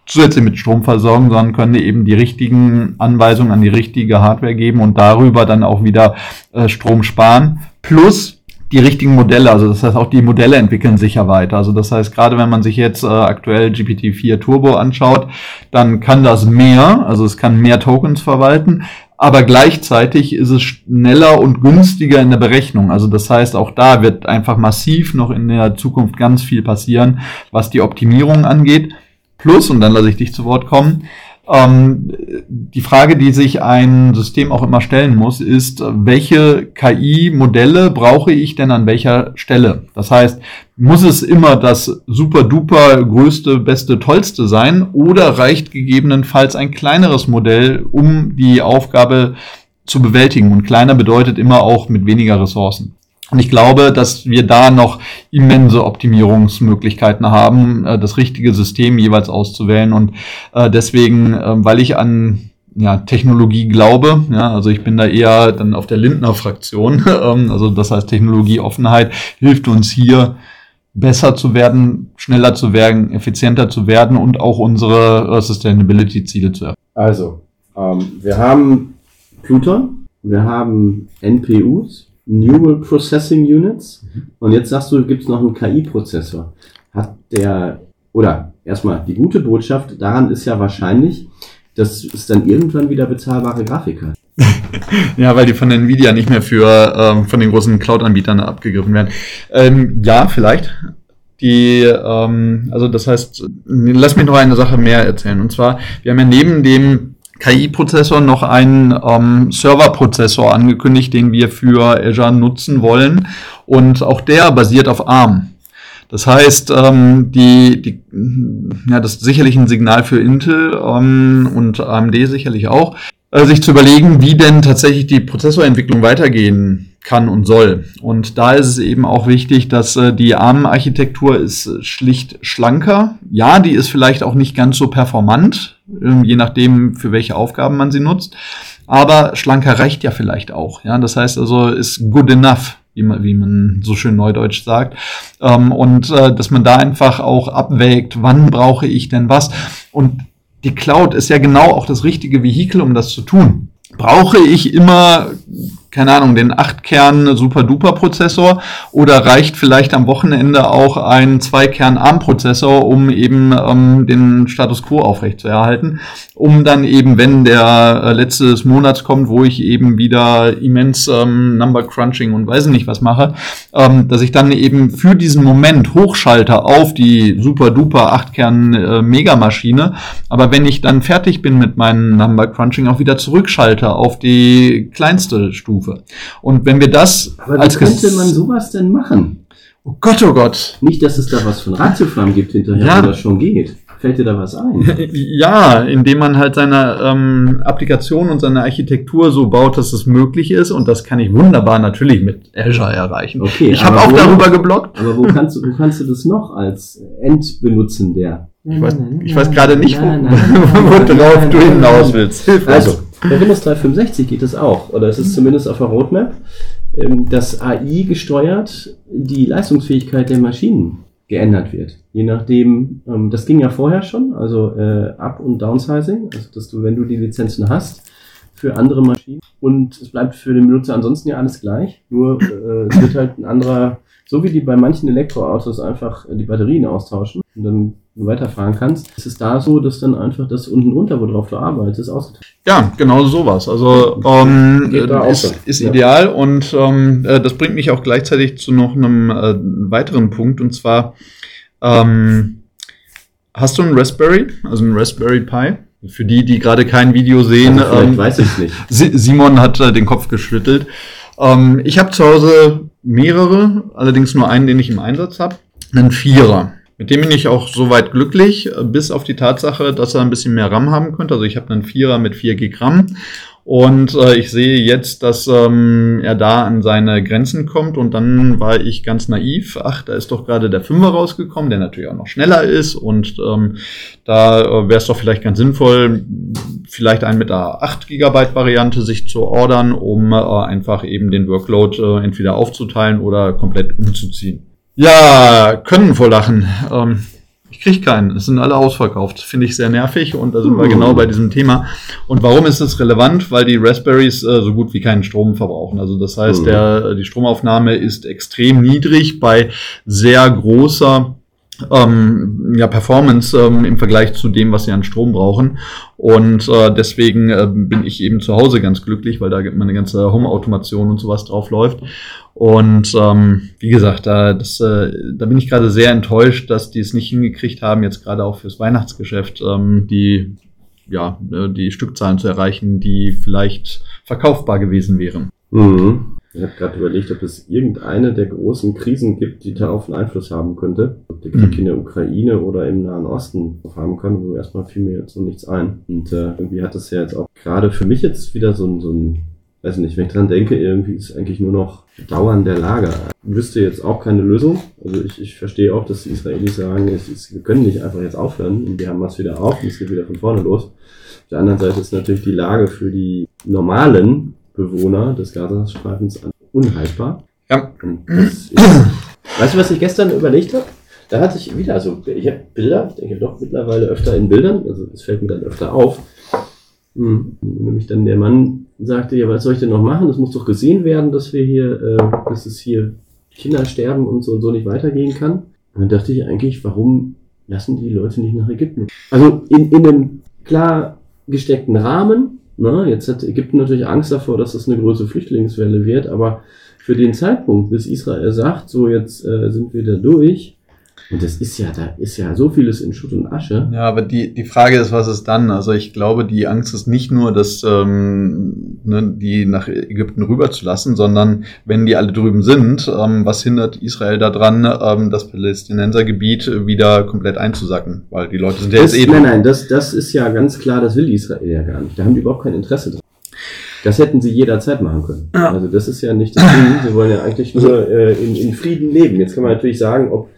zusätzlich mit Strom versorgen, sondern können eben die richtigen Anweisungen an die richtige Hardware geben und darüber dann auch wieder äh, Strom sparen. Plus die richtigen Modelle, also das heißt auch die Modelle entwickeln sich ja weiter. Also das heißt, gerade wenn man sich jetzt äh, aktuell GPT-4 Turbo anschaut, dann kann das mehr, also es kann mehr Tokens verwalten, aber gleichzeitig ist es schneller und günstiger in der Berechnung. Also das heißt, auch da wird einfach massiv noch in der Zukunft ganz viel passieren, was die Optimierung angeht. Plus, und dann lasse ich dich zu Wort kommen, ähm, die Frage, die sich ein System auch immer stellen muss, ist, welche KI-Modelle brauche ich denn an welcher Stelle? Das heißt, muss es immer das super duper größte, beste, tollste sein oder reicht gegebenenfalls ein kleineres Modell, um die Aufgabe zu bewältigen? Und kleiner bedeutet immer auch mit weniger Ressourcen. Und ich glaube, dass wir da noch immense Optimierungsmöglichkeiten haben, äh, das richtige System jeweils auszuwählen. Und äh, deswegen, äh, weil ich an ja, Technologie glaube, ja, also ich bin da eher dann auf der Lindner-Fraktion. Ähm, also das heißt, Technologieoffenheit hilft uns hier besser zu werden, schneller zu werden, effizienter zu werden und auch unsere Sustainability-Ziele zu erreichen. Also, ähm, wir haben Pluton, wir haben NPUs, Neural Processing Units. Und jetzt sagst du, gibt es noch einen KI-Prozessor. Hat der, oder erstmal die gute Botschaft daran ist ja wahrscheinlich, dass es dann irgendwann wieder bezahlbare Grafik hat. ja, weil die von Nvidia nicht mehr für ähm, von den großen Cloud-Anbietern abgegriffen werden. Ähm, ja, vielleicht. Die, ähm, also das heißt, lass mich noch eine Sache mehr erzählen. Und zwar, wir haben ja neben dem KI-Prozessor noch einen ähm, Server-Prozessor angekündigt, den wir für Azure nutzen wollen. Und auch der basiert auf ARM. Das heißt, ähm, die, die, ja, das ist sicherlich ein Signal für Intel ähm, und AMD sicherlich auch, äh, sich zu überlegen, wie denn tatsächlich die Prozessorentwicklung weitergehen kann und soll. Und da ist es eben auch wichtig, dass äh, die ARM-Architektur ist schlicht schlanker. Ja, die ist vielleicht auch nicht ganz so performant, äh, je nachdem, für welche Aufgaben man sie nutzt. Aber schlanker reicht ja vielleicht auch. Ja, das heißt also, ist good enough wie man, wie man so schön neudeutsch sagt. Ähm, und äh, dass man da einfach auch abwägt, wann brauche ich denn was. Und die Cloud ist ja genau auch das richtige Vehikel, um das zu tun. Brauche ich immer keine Ahnung, den 8-Kern Super-Duper-Prozessor oder reicht vielleicht am Wochenende auch ein 2-Kern-ARM-Prozessor, um eben ähm, den Status Quo aufrechtzuerhalten, um dann eben, wenn der äh, letzte des Monats kommt, wo ich eben wieder immens ähm, Number Crunching und weiß nicht was mache, ähm, dass ich dann eben für diesen Moment hochschalte auf die Super-Duper 8-Kern-Megamaschine, äh, aber wenn ich dann fertig bin mit meinem Number Crunching, auch wieder zurückschalte auf die kleinste Stufe. Stufe. Und wenn wir das Aber als wie könnte man sowas denn machen? Oh Gott, oh Gott. Nicht, dass es da was von Ratioflamm gibt hinterher, ja. wo das schon geht. Fällt dir da was ein? Ja, indem man halt seine ähm, Applikation und seine Architektur so baut, dass es möglich ist. Und das kann ich wunderbar natürlich mit Azure erreichen. Okay, ich habe auch wo, darüber geblockt. Aber wo kannst, du, wo kannst du das noch als Endbenutzender? Ich weiß, ich weiß gerade nicht, wo, worauf du hinaus willst. Hilf also, bei Windows 365 geht es auch, oder es ist zumindest auf der Roadmap, ähm, dass AI gesteuert die Leistungsfähigkeit der Maschinen geändert wird. Je nachdem, ähm, das ging ja vorher schon, also äh, Up- und Downsizing, also dass du, wenn du die Lizenzen hast, für andere Maschinen und es bleibt für den Benutzer ansonsten ja alles gleich, nur äh, es wird halt ein anderer, so wie die bei manchen Elektroautos einfach die Batterien austauschen und dann weiterfahren kannst, ist es da so, dass dann einfach das unten drunter, worauf du arbeitest, ausgetauscht Ja, genau sowas. Also ähm, ist, ist ja. ideal und ähm, äh, das bringt mich auch gleichzeitig zu noch einem äh, weiteren Punkt und zwar ähm, hast du einen Raspberry, also einen Raspberry Pi? Für die, die gerade kein Video sehen, also ähm, weiß ich nicht. Simon hat äh, den Kopf geschüttelt. Ähm, ich habe zu Hause mehrere, allerdings nur einen, den ich im Einsatz habe. Einen Vierer. Mit dem bin ich auch soweit glücklich, bis auf die Tatsache, dass er ein bisschen mehr RAM haben könnte. Also ich habe einen Vierer mit 4 GB RAM und äh, ich sehe jetzt, dass ähm, er da an seine Grenzen kommt und dann war ich ganz naiv. Ach, da ist doch gerade der Fünfer rausgekommen, der natürlich auch noch schneller ist und ähm, da äh, wäre es doch vielleicht ganz sinnvoll, vielleicht einen mit der 8 GB Variante sich zu ordern, um äh, einfach eben den Workload äh, entweder aufzuteilen oder komplett umzuziehen. Ja, können vor Lachen. Ähm, ich kriege keinen. Es sind alle ausverkauft. Finde ich sehr nervig und da sind wir genau bei diesem Thema. Und warum ist das relevant? Weil die Raspberries äh, so gut wie keinen Strom verbrauchen. Also das heißt, Mhm. der, die Stromaufnahme ist extrem niedrig bei sehr großer ähm, ja, Performance ähm, im Vergleich zu dem, was sie an Strom brauchen. Und äh, deswegen äh, bin ich eben zu Hause ganz glücklich, weil da meine ganze Home-Automation und sowas drauf läuft. Und ähm, wie gesagt, da, das, äh, da bin ich gerade sehr enttäuscht, dass die es nicht hingekriegt haben, jetzt gerade auch fürs Weihnachtsgeschäft, ähm, die, ja, äh, die Stückzahlen zu erreichen, die vielleicht verkaufbar gewesen wären. Mhm. Ich habe gerade überlegt, ob es irgendeine der großen Krisen gibt, die darauf einen Einfluss haben könnte. Ob der Krieg Mhm. in der Ukraine oder im Nahen Osten haben kann, wo erstmal fiel mir jetzt so nichts ein. Und äh, irgendwie hat das ja jetzt auch gerade für mich jetzt wieder so ein, so ein, weiß nicht, wenn ich dran denke, irgendwie ist eigentlich nur noch Dauern der Lage. Ich wüsste jetzt auch keine Lösung. Also ich, ich verstehe auch, dass die Israelis sagen, es ist, wir können nicht einfach jetzt aufhören und wir haben was wieder auf und es geht wieder von vorne los. Auf der anderen Seite ist natürlich die Lage für die normalen Bewohner des Gazastreifens unhaltbar. Ja. Ist, weißt du, was ich gestern überlegt habe? Da hatte ich wieder, also ich habe Bilder, ich denke doch mittlerweile öfter in Bildern, also es fällt mir dann öfter auf. Hm. Nämlich dann der Mann sagte, ja, was soll ich denn noch machen? Das muss doch gesehen werden, dass wir hier, äh, dass es hier Kinder sterben und so und so nicht weitergehen kann. Und dann dachte ich eigentlich, warum lassen die Leute nicht nach Ägypten? Also in, in einem klar gesteckten Rahmen. Ne? Jetzt hat Ägypten natürlich Angst davor, dass das eine größere Flüchtlingswelle wird, aber für den Zeitpunkt, bis Israel sagt, so jetzt äh, sind wir da durch, und das ist ja, da ist ja so vieles in Schutt und Asche. Ja, aber die, die Frage ist, was ist dann? Also ich glaube, die Angst ist nicht nur, dass ähm, ne, die nach Ägypten rüberzulassen, sondern wenn die alle drüben sind, ähm, was hindert Israel daran, ähm, das Palästinensergebiet wieder komplett einzusacken? Weil die Leute sind ja Das, jetzt eh nein, nein, das, das ist ja ganz klar, das will Israel ja gar nicht. Da haben die überhaupt kein Interesse dran. Das hätten sie jederzeit machen können. Ja. Also das ist ja nicht das Ding. Sie wollen ja eigentlich nur äh, in, in Frieden leben. Jetzt kann man natürlich sagen, ob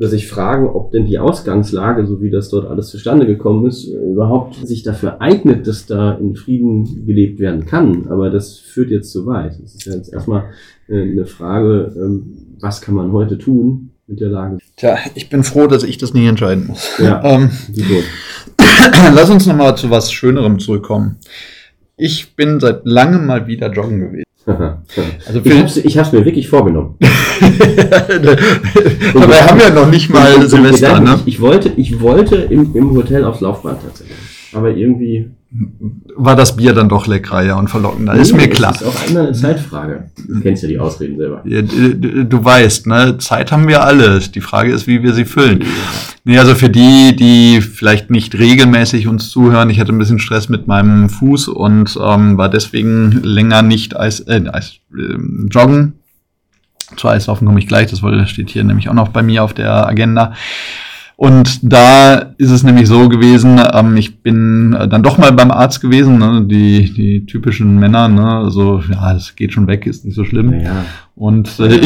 oder sich fragen, ob denn die Ausgangslage, so wie das dort alles zustande gekommen ist, überhaupt sich dafür eignet, dass da in Frieden gelebt werden kann. Aber das führt jetzt zu weit. Das ist ja jetzt erstmal äh, eine Frage, ähm, was kann man heute tun mit der Lage? Tja, ich bin froh, dass ich das nicht entscheiden muss. Ja, Ähm, lass uns nochmal zu was Schönerem zurückkommen. Ich bin seit langem mal wieder joggen gewesen. Also ich hab's, ich hab's mir wirklich vorgenommen. Dabei haben wir noch nicht mal Silvester, Gedanken, ne? Ich, ich wollte, ich wollte im, im Hotel aufs Laufband tatsächlich. Aber irgendwie. War das Bier dann doch leckerer, ja, und verlockender, ist Nee, mir klar. Das ist auch einmal eine Zeitfrage. Du kennst ja die Ausreden selber. Ja, Du, du- weißt, ne, Zeit haben wir alle. Die Frage ist, wie wir sie füllen. Nee, also für die, die vielleicht nicht regelmäßig uns zuhören, ich hatte ein bisschen Stress mit meinem Fuß und ähm, war deswegen länger nicht Eis, äh, Eis, ähm, joggen. Zu Eislaufen komme ich gleich, das steht hier nämlich auch noch bei mir auf der Agenda. Und da ist es nämlich so gewesen, ähm, ich bin äh, dann doch mal beim Arzt gewesen, ne, die, die typischen Männer, ne, also ja, es geht schon weg, ist nicht so schlimm. Naja. Und äh,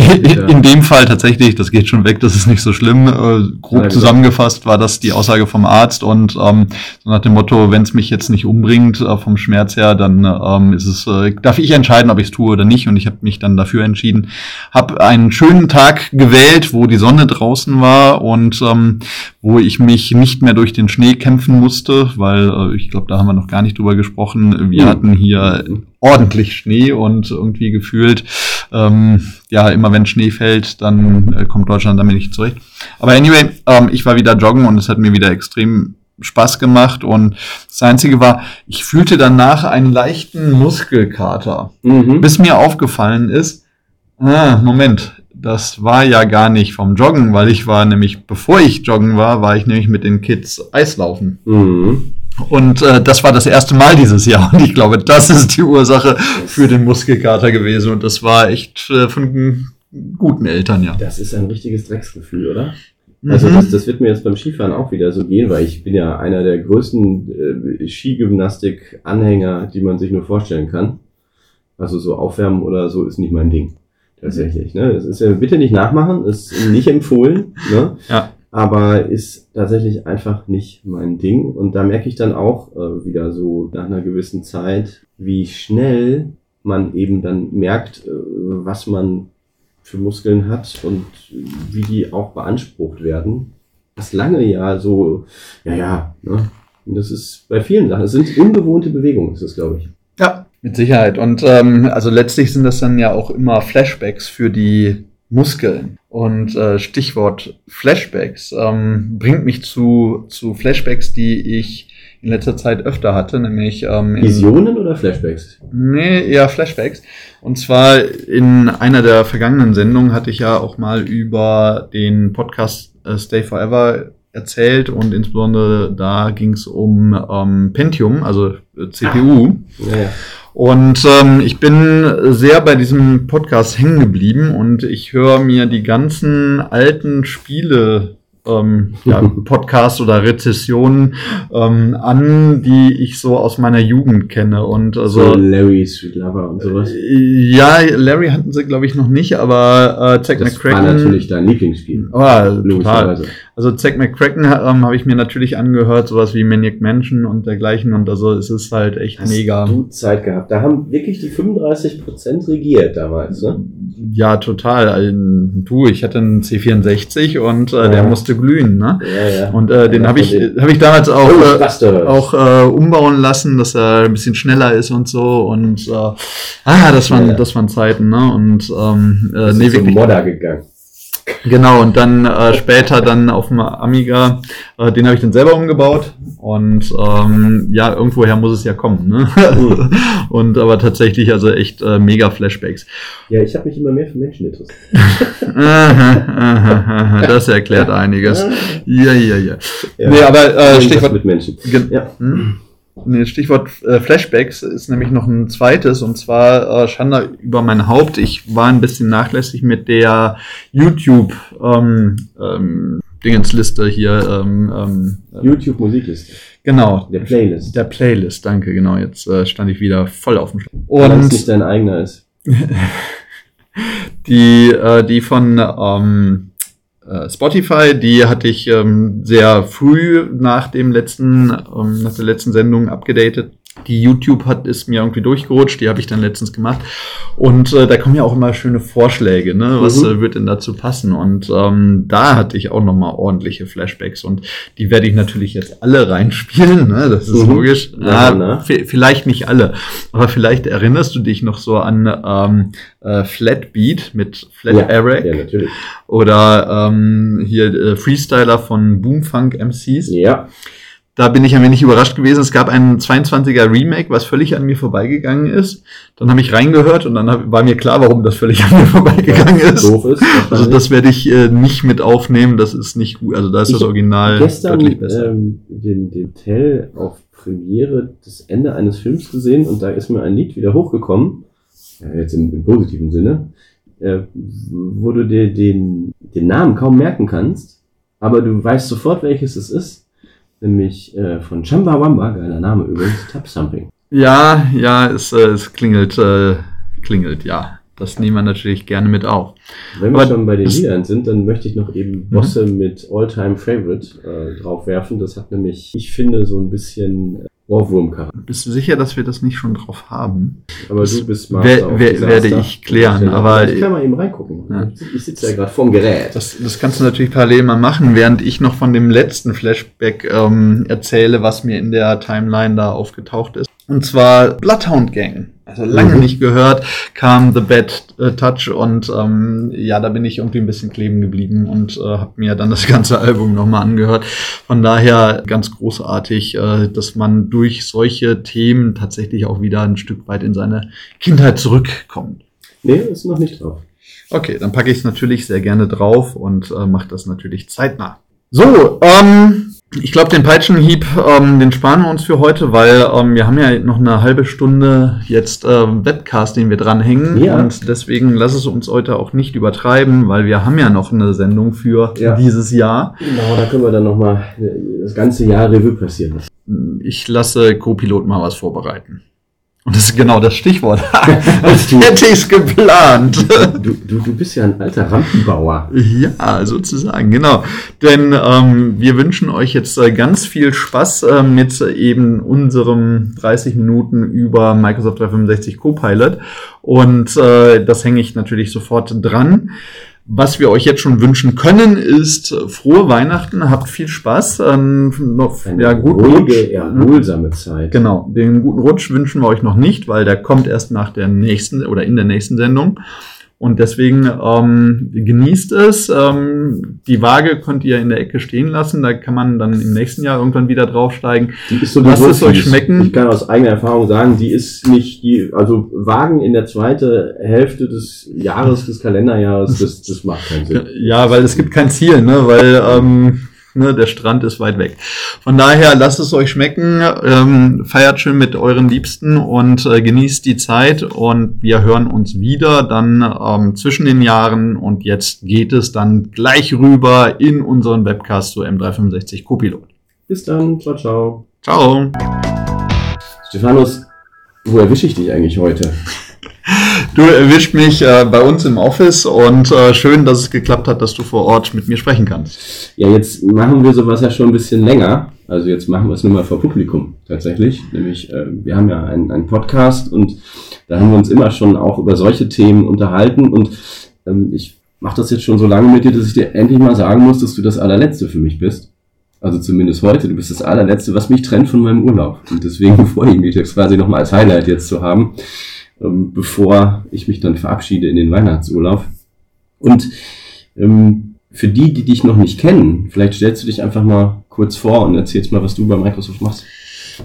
in dem Fall tatsächlich, das geht schon weg, das ist nicht so schlimm. Äh, grob zusammengefasst war das die Aussage vom Arzt und ähm, so nach dem Motto, wenn es mich jetzt nicht umbringt äh, vom Schmerz her, dann ähm, ist es, äh, darf ich entscheiden, ob ich es tue oder nicht. Und ich habe mich dann dafür entschieden, habe einen schönen Tag gewählt, wo die Sonne draußen war und ähm, wo ich mich nicht mehr durch den Schnee kämpfen musste, weil äh, ich glaube, da haben wir noch gar nicht drüber gesprochen. Wir Mhm. hatten hier ordentlich Schnee und irgendwie gefühlt, ähm, ja, immer wenn Schnee fällt, dann äh, kommt Deutschland damit nicht zurecht. Aber anyway, ähm, ich war wieder joggen und es hat mir wieder extrem Spaß gemacht und das Einzige war, ich fühlte danach einen leichten Muskelkater, Mhm. bis mir aufgefallen ist, ah, Moment, das war ja gar nicht vom Joggen, weil ich war nämlich, bevor ich joggen war, war ich nämlich mit den Kids Eislaufen. Mhm. Und äh, das war das erste Mal dieses Jahr. Und ich glaube, das ist die Ursache für den Muskelkater gewesen. Und das war echt äh, von guten Eltern, ja. Das ist ein richtiges Drecksgefühl, oder? Also Mhm. das, das wird mir jetzt beim Skifahren auch wieder so gehen, weil ich bin ja einer der größten äh, Skigymnastik-Anhänger, die man sich nur vorstellen kann. Also so Aufwärmen oder so ist nicht mein Ding. Tatsächlich. Ne? Das ist ja bitte nicht nachmachen, ist nicht empfohlen. Ne? Ja. Aber ist tatsächlich einfach nicht mein Ding. Und da merke ich dann auch äh, wieder so nach einer gewissen Zeit, wie schnell man eben dann merkt, äh, was man für Muskeln hat und wie die auch beansprucht werden. das lange ja so, ja, ja, ne? Und das ist bei vielen Sachen, es sind unbewohnte Bewegungen, ist das, glaube ich. Ja, mit Sicherheit. Und ähm, also letztlich sind das dann ja auch immer Flashbacks für die Muskeln. Und äh, Stichwort Flashbacks ähm, bringt mich zu, zu Flashbacks, die ich in letzter Zeit öfter hatte, nämlich ähm, Visionen oder Flashbacks? Nee, eher Flashbacks. Und zwar in einer der vergangenen Sendungen hatte ich ja auch mal über den Podcast äh, Stay Forever erzählt und insbesondere da ging es um ähm, Pentium, also äh, CPU. Ja, ja. Und ähm, ich bin sehr bei diesem Podcast hängen geblieben und ich höre mir die ganzen alten Spiele ähm, ja, Podcasts oder Rezessionen ähm, an, die ich so aus meiner Jugend kenne. Und also so Larry Sweet Lover und sowas. ja, Larry hatten sie glaube ich noch nicht, aber äh, Zack Das war McCracken. natürlich dein Lieblingsspiel. Oh, total. Also Zack McCracken ähm, habe ich mir natürlich angehört, sowas wie Maniac Mansion und dergleichen. Und also es ist halt echt Hast mega. du Zeit gehabt? Da haben wirklich die 35% regiert damals, ne? Ja, total. Also, Du, ich hatte einen C64 und äh, der Ja. musste glühen, ne? Ja, ja. Und äh, den habe ich, den- hab ich damals auch, Oh, äh, auch äh, umbauen lassen, dass er ein bisschen schneller ist und so. Und äh, ah, das waren, Ja, das waren Zeiten, ne? Und ähm, äh, nee, wirklich. Modder gegangen. Genau, und dann äh, später dann auf dem Amiga, äh, den habe ich dann selber umgebaut. Und ähm, ja, irgendwoher muss es ja kommen. Ne? Mhm. und aber tatsächlich also echt äh, mega Flashbacks. Ja, ich habe mich immer mehr für Menschen interessiert. Das erklärt einiges. Ja, ja, ja. Ja. Nee, aber äh, Stichwort mit Menschen. Ja. Hm? Nee, Stichwort äh, Flashbacks ist nämlich noch ein zweites und zwar äh, Schande über mein Haupt. Ich war ein bisschen nachlässig mit der YouTube ähm, ähm, Dingensliste hier. Ähm, ähm, äh, YouTube-Musikliste. genau. Der Playlist. Der Playlist, danke, genau. Jetzt äh, stand ich wieder voll auf dem Sch Weil es nicht Und dein eigener ist. die, äh, die von ähm, äh, Spotify, die hatte ich ähm, sehr früh nach dem letzten, ähm, nach der letzten Sendung abgedatet. Die YouTube hat ist mir irgendwie durchgerutscht, die habe ich dann letztens gemacht. Und äh, da kommen ja auch immer schöne Vorschläge, ne? Was Mhm. äh, wird denn dazu passen? Und ähm, da hatte ich auch nochmal ordentliche Flashbacks und die werde ich natürlich jetzt alle reinspielen, ne? Das ist Mhm. logisch. Ah, nach. vi- vielleicht nicht alle, aber vielleicht erinnerst du dich noch so an ähm, äh, Flatbeat mit Flat Ja, Eric Ja, natürlich. oder ähm, hier äh, Freestyler von Boomfunk MCs. Ja. Da bin ich ein wenig überrascht gewesen. Es gab ein 22er Remake, was völlig an mir vorbeigegangen ist. Dann habe ich reingehört und dann hab, war mir klar, warum das völlig an mir vorbeigegangen ist. Doof ist. Also das werde ich äh, nicht mit aufnehmen. Das ist nicht gut. Also da ist Ich das Original gestern deutlich besser. ähm, den, den Tell auf Premiere das Ende eines Films gesehen und da ist mir ein Lied wieder hochgekommen, ja, jetzt im, im positiven Sinne, äh, wo du dir den, den Namen kaum merken kannst, aber du weißt sofort, welches es ist. Nämlich äh, von Chumbawamba, geiler Name übrigens, Tap Thumping. Ja, ja, es, äh, es klingelt, äh, klingelt, ja. Das nehmen wir natürlich gerne mit auf. Wenn wir Aber schon bei den Liedern sind, dann möchte ich noch eben Bosse mit All-Time Favorite äh, draufwerfen. Das hat nämlich, ich finde, so ein bisschen Ohrwurm-Charakter. Bist du sicher, dass wir das nicht schon drauf haben? Aber Das du bist wer- auf wer- Desaster. werde ich klären, aber- ich kann mal eben reingucken. Ja. Ich sitze ja gerade vorm Gerät. Das, das kannst du natürlich parallel mal machen, während ich noch von dem letzten Flashback ähm, erzähle, was mir in der Timeline da aufgetaucht ist. Und zwar Bloodhound Gang. Also lange Mhm. nicht gehört, kam The Bad äh, Touch und ähm, ja, da bin ich irgendwie ein bisschen kleben geblieben und äh, habe mir dann das ganze Album nochmal angehört. Von daher ganz großartig, äh, dass man durch solche Themen tatsächlich auch wieder ein Stück weit in seine Kindheit zurückkommt. nee, ist noch nicht drauf. Okay, dann packe ich es natürlich sehr gerne drauf und äh, mache das natürlich zeitnah. So, ähm, ich glaube, den Peitschenhieb, ähm, den sparen wir uns für heute, weil ähm, wir haben ja noch eine halbe Stunde jetzt ähm, Webcast, den wir dranhängen. Ja. Und deswegen lass es uns heute auch nicht übertreiben, weil wir haben ja noch eine Sendung für Ja. dieses Jahr. Genau, da können wir dann nochmal das ganze Jahr Revue passieren lassen. Ich lasse Co-Pilot mal was vorbereiten. Und das ist genau das Stichwort. Du- Hätte ich's geplant. Du, du, du bist ja ein alter Rampenbauer. Ja, sozusagen, genau. Denn ähm, wir wünschen euch jetzt äh, ganz viel Spaß äh, mit eben unserem 30 Minuten über Microsoft 365 Copilot. Und äh, das hänge ich natürlich sofort dran. Was wir euch jetzt schon wünschen können, ist frohe Weihnachten, habt viel Spaß, ähm, noch Eine ja, guten ruhige, Rutsch. erholsame Zeit. Genau, den guten Rutsch wünschen wir euch noch nicht, weil der kommt erst nach der nächsten oder in der nächsten Sendung. Und deswegen ähm, genießt es. Ähm, die Waage könnt ihr in der Ecke stehen lassen. Da kann man dann im nächsten Jahr irgendwann wieder draufsteigen. Die ist so Lasst es euch schmecken. Ich kann aus eigener Erfahrung sagen, die ist nicht die, also Wagen in der zweiten Hälfte des Jahres, des Kalenderjahres, das, das macht keinen Sinn. Ja, weil es gibt kein Ziel, ne? weil ähm, ne, der Strand ist weit weg. Von daher lasst es euch schmecken, ähm, feiert schön mit euren Liebsten und äh, genießt die Zeit und wir hören uns wieder dann ähm, zwischen den Jahren und jetzt geht es dann gleich rüber in unseren Webcast zu M365 Copilot. Bis dann, ciao, ciao. Ciao! Stefanus, wo erwische ich dich eigentlich heute? Du erwischt mich äh, bei uns im Office und äh, schön, dass es geklappt hat, dass du vor Ort mit mir sprechen kannst. Ja, jetzt machen wir sowas ja schon ein bisschen länger. Also jetzt machen wir es nur mal vor Publikum tatsächlich. Nämlich, äh, wir haben ja einen, einen Podcast und da haben wir uns immer schon auch über solche Themen unterhalten. Und ähm, ich mache das jetzt schon so lange mit dir, dass ich dir endlich mal sagen muss, dass du das allerletzte für mich bist. Also zumindest heute. Du bist das allerletzte, was mich trennt von meinem Urlaub. Und deswegen freue ich mich jetzt quasi nochmal als Highlight jetzt zu haben, ähm, bevor ich mich dann verabschiede in den Weihnachtsurlaub. Und ähm, für die, die dich noch nicht kennen, vielleicht stellst du dich einfach mal kurz vor und erzählst mal, was du bei Microsoft machst.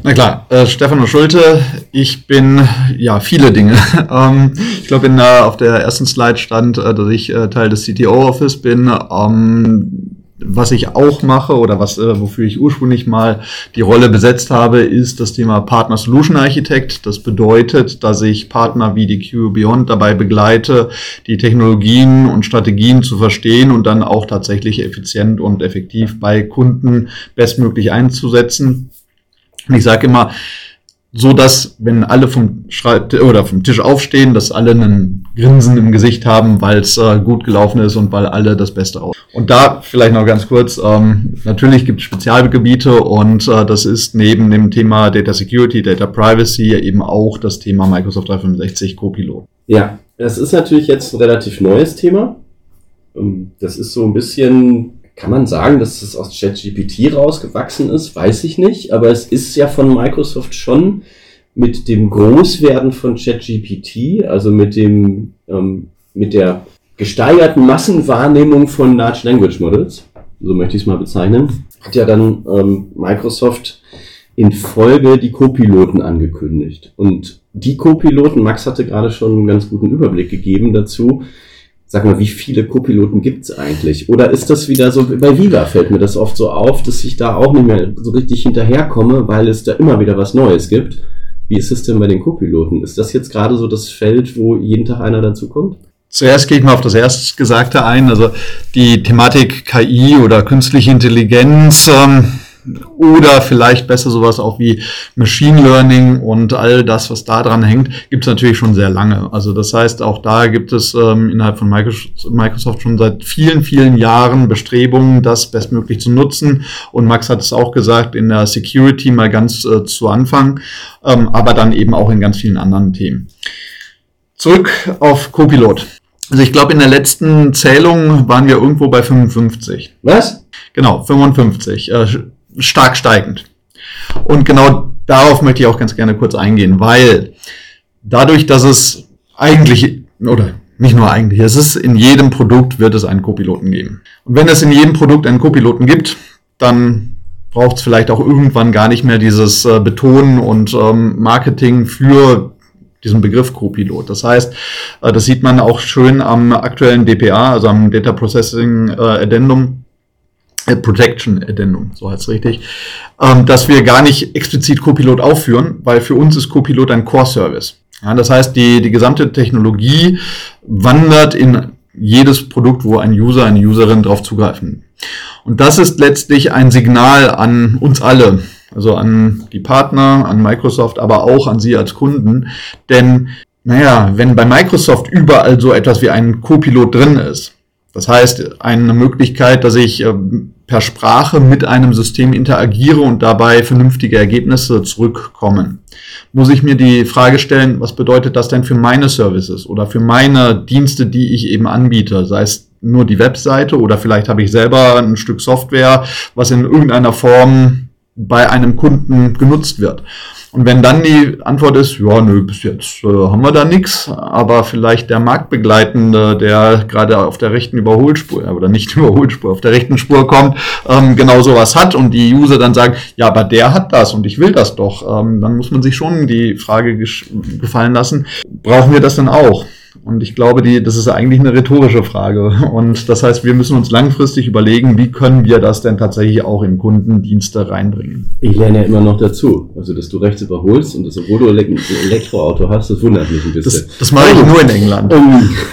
Na klar, äh, Stefano Schulte, ich bin ja viele Dinge. ähm, ich glaube, äh, auf der ersten Slide stand, äh, dass ich äh, Teil des CTO-Office bin. Ähm, was ich auch mache oder was, äh, wofür ich ursprünglich mal die Rolle besetzt habe, ist das Thema Partner Solution Architect. Das bedeutet, dass ich Partner wie die Q Beyond dabei begleite, die Technologien und Strategien zu verstehen und dann auch tatsächlich effizient und effektiv bei Kunden bestmöglich einzusetzen. Und ich sage immer, so dass, wenn alle vom Schreibtisch oder vom Tisch aufstehen, dass alle einen Grinsen im Gesicht haben, weil es äh, gut gelaufen ist und weil alle das Beste raus. Und da vielleicht noch ganz kurz, ähm, natürlich gibt es Spezialgebiete und äh, das ist neben dem Thema Data Security, Data Privacy eben auch das Thema Microsoft 365 Copilot. Ja, das ist natürlich jetzt ein relativ neues Thema. Ähm, Das ist so ein bisschen, kann man sagen, dass es aus ChatGPT rausgewachsen ist, weiß ich nicht, aber es ist ja von Microsoft schon mit dem Großwerden von ChatGPT, also mit dem, ähm, mit der gesteigerten Massenwahrnehmung von Large Language Models, so möchte ich es mal bezeichnen, hat ja dann ähm, Microsoft in Folge die Co-Piloten angekündigt. Und die Co-Piloten, Max hatte gerade schon einen ganz guten Überblick gegeben dazu. Sag mal, wie viele Co-Piloten gibt's eigentlich? Oder ist das wieder so, bei Viva fällt mir das oft so auf, dass ich da auch nicht mehr so richtig hinterherkomme, weil es da immer wieder was Neues gibt. Wie ist es denn bei den Co-Piloten? Ist das jetzt gerade so das Feld, wo jeden Tag einer dazukommt? Zuerst gehe ich mal auf das Erstgesagte ein, also die Thematik KI oder künstliche Intelligenz ähm, oder vielleicht besser sowas auch wie Machine Learning und all das, was da dran hängt, gibt es natürlich schon sehr lange. Also das heißt, auch da gibt es ähm, innerhalb von Microsoft schon seit vielen, vielen Jahren Bestrebungen, das bestmöglich zu nutzen. Und Max hat es auch gesagt, in der Security mal ganz äh, zu Anfang, ähm, aber dann eben auch in ganz vielen anderen Themen. Zurück auf Copilot. Also ich glaube, in der letzten Zählung waren wir irgendwo bei 55. Was? Genau, 55. Äh, stark steigend. Und genau darauf möchte ich auch ganz gerne kurz eingehen, weil dadurch, dass es eigentlich, oder nicht nur eigentlich, es ist in jedem Produkt wird es einen Copiloten geben. Und wenn es in jedem Produkt einen Copiloten gibt, dann braucht es vielleicht auch irgendwann gar nicht mehr dieses äh, Betonen und ähm, Marketing für diesen Begriff Copilot. Das heißt, äh, das sieht man auch schön am aktuellen DPA, also am Data Processing äh, Addendum, Protection Addendum, so heißt es richtig, ähm, dass wir gar nicht explizit Copilot aufführen, weil für uns ist Copilot ein Core-Service. Ja, das heißt, die, die gesamte Technologie wandert in jedes Produkt, wo ein User, eine Userin drauf zugreifen. Und das ist letztlich ein Signal an uns alle, also an die Partner, an Microsoft, aber auch an Sie als Kunden. Denn, naja, wenn bei Microsoft überall so etwas wie ein Copilot drin ist, das heißt, eine Möglichkeit, dass ich äh, per Sprache mit einem System interagiere und dabei vernünftige Ergebnisse zurückkommen. Muss ich mir die Frage stellen, was bedeutet das denn für meine Services oder für meine Dienste, die ich eben anbiete, sei es nur die Webseite oder vielleicht habe ich selber ein Stück Software, was in irgendeiner Form bei einem Kunden genutzt wird. Und wenn dann die Antwort ist, ja, nö, bis jetzt äh, haben wir da nichts, aber vielleicht der Marktbegleitende, der gerade auf der rechten Überholspur, oder nicht Überholspur, auf der rechten Spur kommt, ähm, genau sowas hat und die User dann sagen, ja, aber der hat das und ich will das doch, ähm, dann muss man sich schon die Frage gefallen lassen, brauchen wir das denn auch? Und ich glaube, die, das ist eigentlich eine rhetorische Frage. Und das heißt, wir müssen uns langfristig überlegen, wie können wir das denn tatsächlich auch in Kundendienste reinbringen. Ich lerne ja immer noch dazu. Also, dass du rechts überholst und das, obwohl du ein Elektroauto hast, das wundert mich ein bisschen. Das, das mache ich nur in England.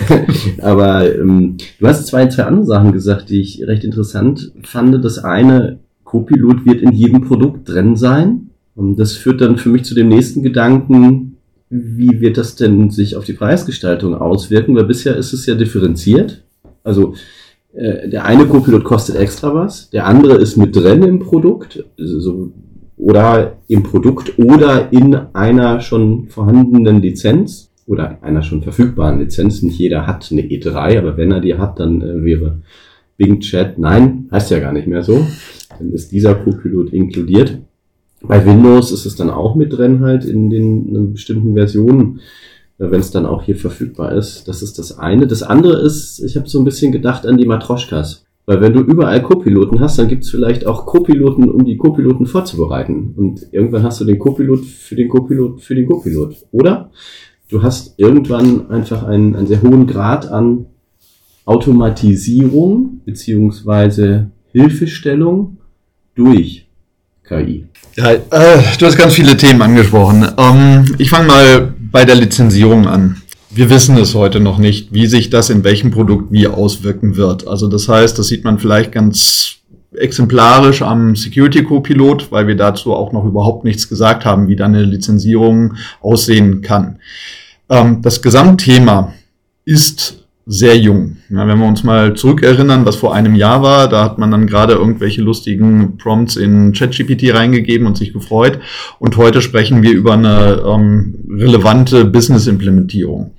Aber ähm, du hast zwei, zwei andere Sachen gesagt, die ich recht interessant fand. Das eine, Copilot wird in jedem Produkt drin sein. Und das führt dann für mich zu dem nächsten Gedanken, wie wird das denn sich auf die Preisgestaltung auswirken? Weil bisher ist es ja differenziert. Also äh, der eine Copilot kostet extra was, der andere ist mit drin im Produkt also, oder im Produkt oder in einer schon vorhandenen Lizenz oder einer schon verfügbaren Lizenz. Nicht jeder hat eine E3, aber wenn er die hat, dann äh, wäre Bing Chat, nein, heißt ja gar nicht mehr so. Dann ist dieser Copilot inkludiert. Bei Windows ist es dann auch mit drin halt in den in bestimmten Versionen, äh, wenn es dann auch hier verfügbar ist. Das ist das eine. Das andere ist, ich habe so ein bisschen gedacht an die Matroschkas. Weil wenn du überall Co-Piloten hast, dann gibt es vielleicht auch Co-Piloten, um die Co-Piloten vorzubereiten. Und irgendwann hast du den Co-Pilot für den Co-Pilot für den Co-Pilot. Oder du hast irgendwann einfach einen, einen sehr hohen Grad an Automatisierung beziehungsweise Hilfestellung durch KI. Ja, äh, du hast ganz viele Themen angesprochen. Ähm, ich fange mal bei der Lizenzierung an. Wir wissen es heute noch nicht, wie sich das in welchem Produkt wie auswirken wird. Also das heißt, das sieht man vielleicht ganz exemplarisch am Security Co-Pilot, weil wir dazu auch noch überhaupt nichts gesagt haben, wie da eine Lizenzierung aussehen kann. Ähm, das Gesamtthema ist sehr jung. Ja, wenn wir uns mal zurückerinnern, was vor einem Jahr war, da hat man dann gerade irgendwelche lustigen Prompts in ChatGPT reingegeben und sich gefreut. Und heute sprechen wir über eine ähm, relevante Business-Implementierung.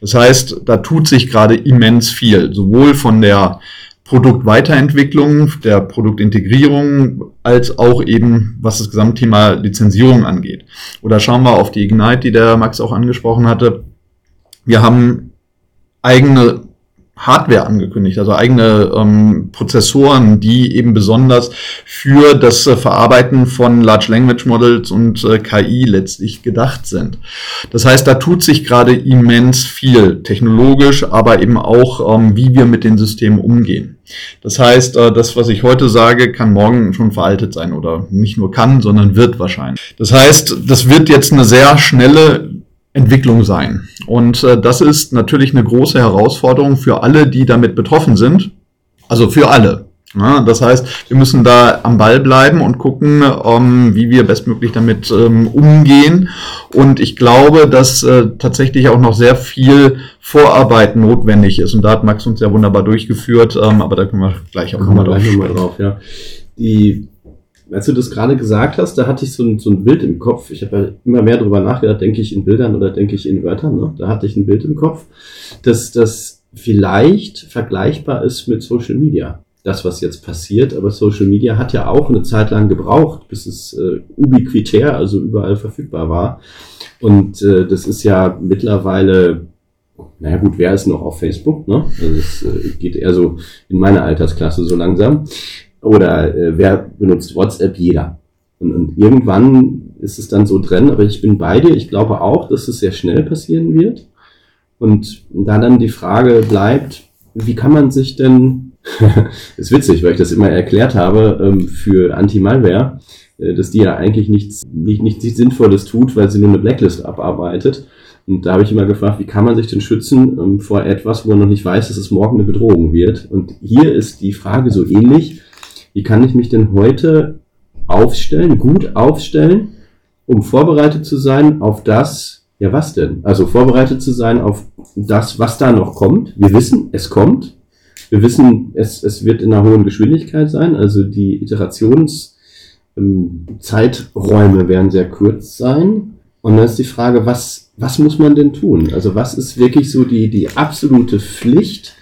Das heißt, da tut sich gerade immens viel, sowohl von der Produktweiterentwicklung, der Produktintegrierung, als auch eben, was das Gesamtthema Lizenzierung angeht. Oder schauen wir auf die Ignite, die der Max auch angesprochen hatte. Wir haben eigene Hardware angekündigt, also eigene ähm, Prozessoren, die eben besonders für das äh, Verarbeiten von Large Language Models und äh, KI letztlich gedacht sind. Das heißt, da tut sich gerade immens viel technologisch, aber eben auch, ähm, wie wir mit den Systemen umgehen. Das heißt, äh, das, was ich heute sage, kann morgen schon veraltet sein oder nicht nur kann, sondern wird wahrscheinlich. Das heißt, das wird jetzt eine sehr schnelle Entwicklung sein. Und äh, das ist natürlich eine große Herausforderung für alle, die damit betroffen sind. Also für alle. Ja, das heißt, wir müssen da am Ball bleiben und gucken, ähm, wie wir bestmöglich damit ähm, umgehen. Und ich glaube, dass äh, tatsächlich auch noch sehr viel Vorarbeit notwendig ist. Und da hat Max uns ja wunderbar durchgeführt, ähm, aber da können wir gleich auch nochmal drauf, drauf ja. Die als du das gerade gesagt hast, da hatte ich so ein, so ein Bild im Kopf. Ich habe ja immer mehr darüber nachgedacht, denke ich in Bildern oder denke ich in Wörtern. Ne? Da hatte ich ein Bild im Kopf, dass das vielleicht vergleichbar ist mit Social Media. Das, was jetzt passiert, aber Social Media hat ja auch eine Zeit lang gebraucht, bis es äh, ubiquitär, also überall verfügbar war. Und äh, das ist ja mittlerweile naja gut, wer ist noch auf Facebook? Ne? Also es äh, geht eher so in meine Altersklasse so langsam. Oder äh, wer benutzt WhatsApp? Jeder. Und, und irgendwann ist es dann so drin, aber ich bin bei dir. Ich glaube auch, dass es sehr schnell passieren wird. Und da dann die Frage bleibt, wie kann man sich denn, ist witzig, weil ich das immer erklärt habe, ähm, für Anti-Malware, äh, dass die ja eigentlich nichts, nicht, nichts Sinnvolles tut, weil sie nur eine Blacklist abarbeitet. Und da habe ich immer gefragt, wie kann man sich denn schützen ähm, vor etwas, wo man noch nicht weiß, dass es morgen eine Bedrohung wird. Und hier ist die Frage so ähnlich wie kann ich mich denn heute aufstellen, gut aufstellen, um vorbereitet zu sein auf das, ja was denn? Also vorbereitet zu sein auf das, was da noch kommt. Wir wissen, es kommt. Wir wissen, es, es wird in einer hohen Geschwindigkeit sein. Also die Iterationszeiträume ähm, werden sehr kurz sein. Und dann ist die Frage, was, was muss man denn tun? Also was ist wirklich so die, die absolute Pflicht,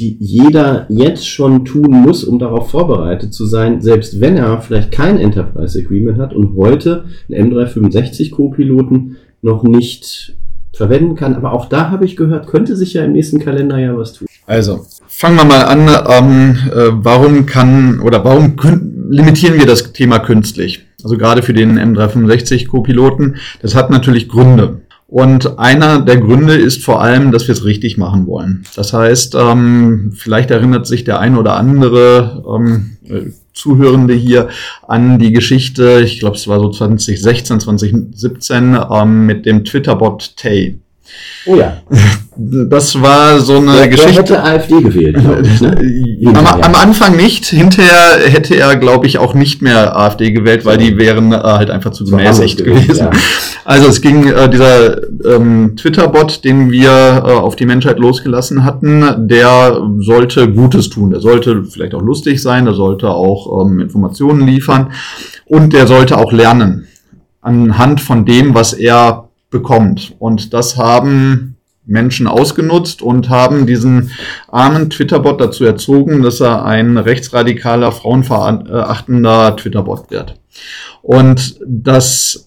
die jeder jetzt schon tun muss, um darauf vorbereitet zu sein, selbst wenn er vielleicht kein Enterprise Agreement hat und heute einen M365 Co-Piloten noch nicht verwenden kann. Aber auch da habe ich gehört, könnte sich ja im nächsten Kalenderjahr was tun. Also, fangen wir mal an. Ähm, äh, warum kann oder warum limitieren wir das Thema künstlich? Also gerade für den M365 Co-Piloten. Das hat natürlich Gründe. Und einer der Gründe ist vor allem, dass wir es richtig machen wollen. Das heißt, ähm, vielleicht erinnert sich der ein oder andere ähm, Zuhörende hier an die Geschichte, ich glaube es war so 2016, 2017, ähm, mit dem Twitter-Bot Tay. Oh ja. Das war so eine der, Geschichte. Der hätte AfD gewählt, ich, ne? am, am, Anfang nicht. Hinterher hätte er, glaube ich, auch nicht mehr AfD gewählt, weil die wären äh, halt einfach zu gemäßigt gewesen. Ja. Also es ging äh, dieser ähm, Twitter-Bot, den wir äh, auf die Menschheit losgelassen hatten, der sollte Gutes tun. Der sollte vielleicht auch lustig sein, der sollte auch ähm, Informationen liefern und der sollte auch lernen anhand von dem, was er bekommt. Und das haben Menschen ausgenutzt und haben diesen armen Twitter-Bot dazu erzogen, dass er ein rechtsradikaler, frauenverachtender Twitter-Bot wird. Und das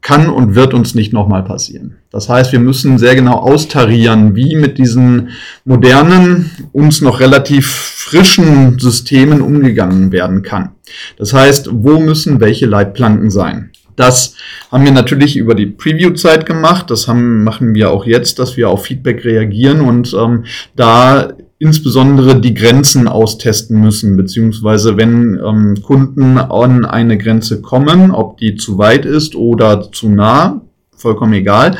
kann und wird uns nicht nochmal passieren. Das heißt, wir müssen sehr genau austarieren, wie mit diesen modernen, uns noch relativ frischen Systemen umgegangen werden kann. Das heißt, wo müssen welche Leitplanken sein? Das haben wir natürlich über die Preview-Zeit gemacht. Das haben, machen wir auch jetzt, dass wir auf Feedback reagieren und ähm, da insbesondere die Grenzen austesten müssen, beziehungsweise wenn ähm, Kunden an eine Grenze kommen, ob die zu weit ist oder zu nah, vollkommen egal,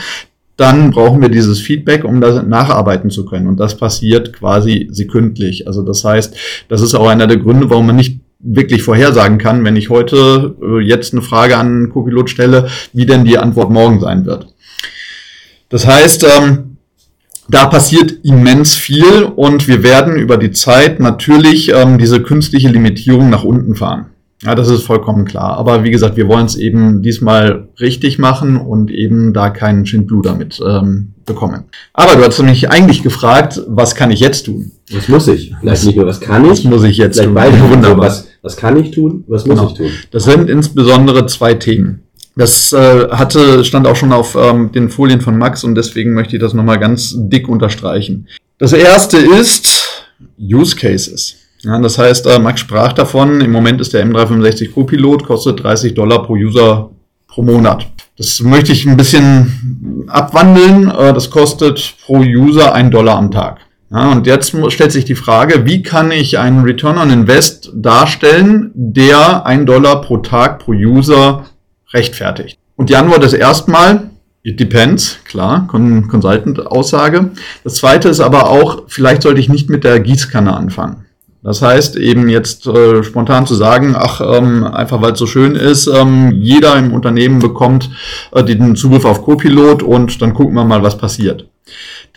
dann brauchen wir dieses Feedback, um das nacharbeiten zu können. Und das passiert quasi sekündlich. Also das heißt, das ist auch einer der Gründe, warum man nicht wirklich vorhersagen kann, wenn ich heute äh, jetzt eine Frage an Copilot stelle, wie denn die Antwort morgen sein wird. Das heißt, ähm, da passiert immens viel und wir werden über die Zeit natürlich ähm, diese künstliche Limitierung nach unten fahren. Ja, das ist vollkommen klar. Aber wie gesagt, wir wollen es eben diesmal richtig machen und eben da keinen Schindluder mit ähm, bekommen. Aber du hast mich eigentlich gefragt, was kann ich jetzt tun? Was muss ich? Vielleicht nicht nur, was kann ich? Was muss ich jetzt Vielleicht tun? Beide. Wunderbar. Was, was kann ich tun? Was muss genau. ich tun? Das sind insbesondere zwei Themen. Das äh, hatte, stand auch schon auf ähm, den Folien von Max und deswegen möchte ich das nochmal ganz dick unterstreichen. Das erste ist Use Cases. Ja, das heißt, äh, Max sprach davon, im Moment ist der M365 Co-Pilot, kostet 30 Dollar pro User pro Monat. Das möchte ich ein bisschen abwandeln. Äh, das kostet pro User ein Dollar am Tag. Ja, und jetzt stellt sich die Frage, wie kann ich einen Return on Invest darstellen, der ein Dollar pro Tag pro User rechtfertigt? Und die Antwort ist erstmal, it depends, klar, Consultant-Aussage. Das zweite ist aber auch, vielleicht sollte ich nicht mit der Gießkanne anfangen. Das heißt, eben jetzt äh, spontan zu sagen, ach, ähm, einfach weil es so schön ist, ähm, jeder im Unternehmen bekommt äh, den Zugriff auf Copilot und dann gucken wir mal, was passiert.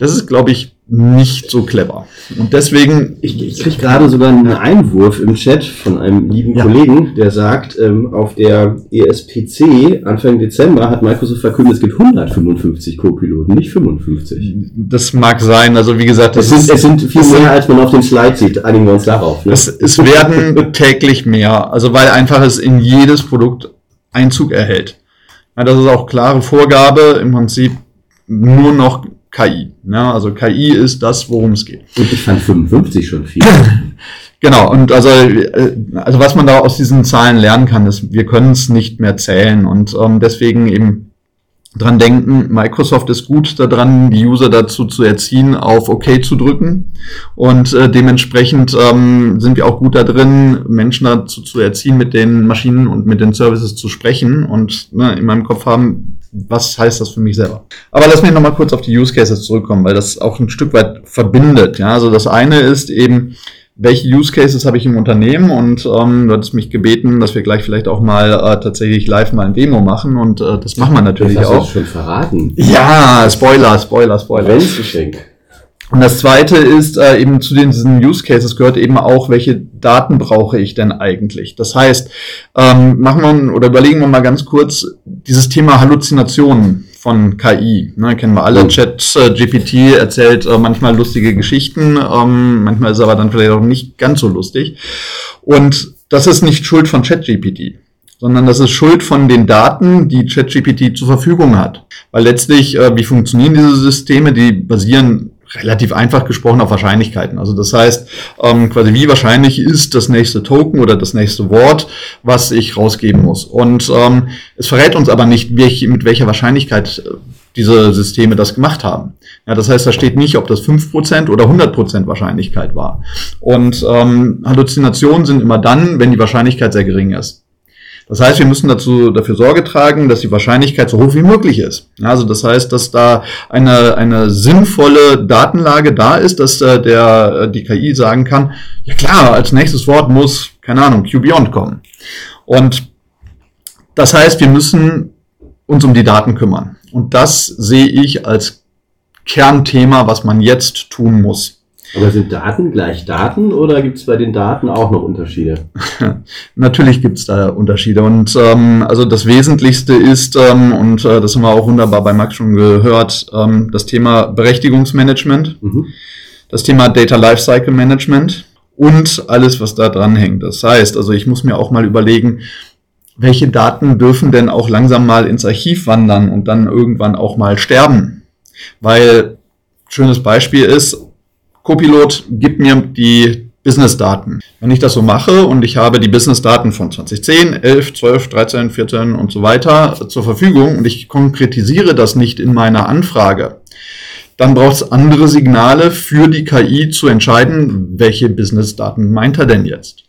Das ist, glaube ich, nicht so clever. Und deswegen. Ich, ich kriege gerade sogar einen Einwurf im Chat von einem lieben ja. Kollegen, der sagt, ähm, auf der ESPC Anfang Dezember hat Microsoft verkündet, es gibt 155 Co-Piloten, nicht 55. Das mag sein. Also wie gesagt, das es sind, es sind viel mehr, als man auf dem Slide sieht. Einigen wir uns darauf. Ne? Es, es werden täglich mehr. Also weil einfach es in jedes Produkt Einzug erhält. Ja, das ist auch klare Vorgabe. Im Prinzip nur noch KI. Ja, also KI ist das, worum es geht. Und ich fand 55 schon viel. genau, und also, äh, also was man da aus diesen Zahlen lernen kann, ist, wir können es nicht mehr zählen und ähm, deswegen eben dran denken, Microsoft ist gut daran, die User dazu zu erziehen, auf OK zu drücken. Und äh, dementsprechend ähm, sind wir auch gut da drin, Menschen dazu zu erziehen, mit den Maschinen und mit den Services zu sprechen und ne, in meinem Kopf haben, was heißt das für mich selber? Aber lass mich nochmal kurz auf die Use Cases zurückkommen, weil das auch ein Stück weit verbindet. Ja, also das eine ist eben, welche Use Cases habe ich im Unternehmen und ähm, du hattest mich gebeten, dass wir gleich vielleicht auch mal äh, tatsächlich live mal ein Demo machen und äh, das machen wir natürlich das hast auch. Du schon verraten. Ja, Spoiler, Spoiler, Spoiler. Wenzgeschenk. Und das zweite ist, äh, eben zu den, diesen Use Cases gehört eben auch, welche Daten brauche ich denn eigentlich? Das heißt, ähm, machen wir oder überlegen wir mal ganz kurz dieses Thema Halluzinationen von KI. Ne, kennen wir alle. Chat äh, GPT erzählt äh, manchmal lustige Geschichten, ähm, manchmal ist er aber dann vielleicht auch nicht ganz so lustig. Und das ist nicht Schuld von ChatGPT, sondern das ist Schuld von den Daten, die ChatGPT zur Verfügung hat. Weil letztlich, äh, wie funktionieren diese Systeme? Die basieren relativ einfach gesprochen auf Wahrscheinlichkeiten. Also das heißt, ähm, quasi wie wahrscheinlich ist das nächste Token oder das nächste Wort, was ich rausgeben muss. Und ähm, es verrät uns aber nicht, welch, mit welcher Wahrscheinlichkeit äh, diese Systeme das gemacht haben. Ja, das heißt, da steht nicht, ob das 5% oder 100% Wahrscheinlichkeit war. Und ähm, Halluzinationen sind immer dann, wenn die Wahrscheinlichkeit sehr gering ist. Das heißt, wir müssen dazu, dafür Sorge tragen, dass die Wahrscheinlichkeit so hoch wie möglich ist. Also das heißt, dass da eine, eine sinnvolle Datenlage da ist, dass äh, der, äh, die KI sagen kann, ja klar, als nächstes Wort muss, keine Ahnung, QBeyond kommen. Und das heißt, wir müssen uns um die Daten kümmern. Und das sehe ich als Kernthema, was man jetzt tun muss. Aber sind Daten gleich Daten oder gibt es bei den Daten auch noch Unterschiede? Natürlich gibt es da Unterschiede. Und ähm, also das Wesentlichste ist, ähm, und äh, das haben wir auch wunderbar bei Max schon gehört, ähm, das Thema Berechtigungsmanagement, mhm. das Thema Data Lifecycle Management und alles, was da dran hängt. Das heißt, also ich muss mir auch mal überlegen, welche Daten dürfen denn auch langsam mal ins Archiv wandern und dann irgendwann auch mal sterben? Weil schönes Beispiel ist, Copilot gibt mir die Business-Daten. Wenn ich das so mache und ich habe die Business-Daten von 2010, 11, 12, 13, 14 und so weiter zur Verfügung und ich konkretisiere das nicht in meiner Anfrage, dann braucht es andere Signale für die KI zu entscheiden, welche Business-Daten meint er denn jetzt.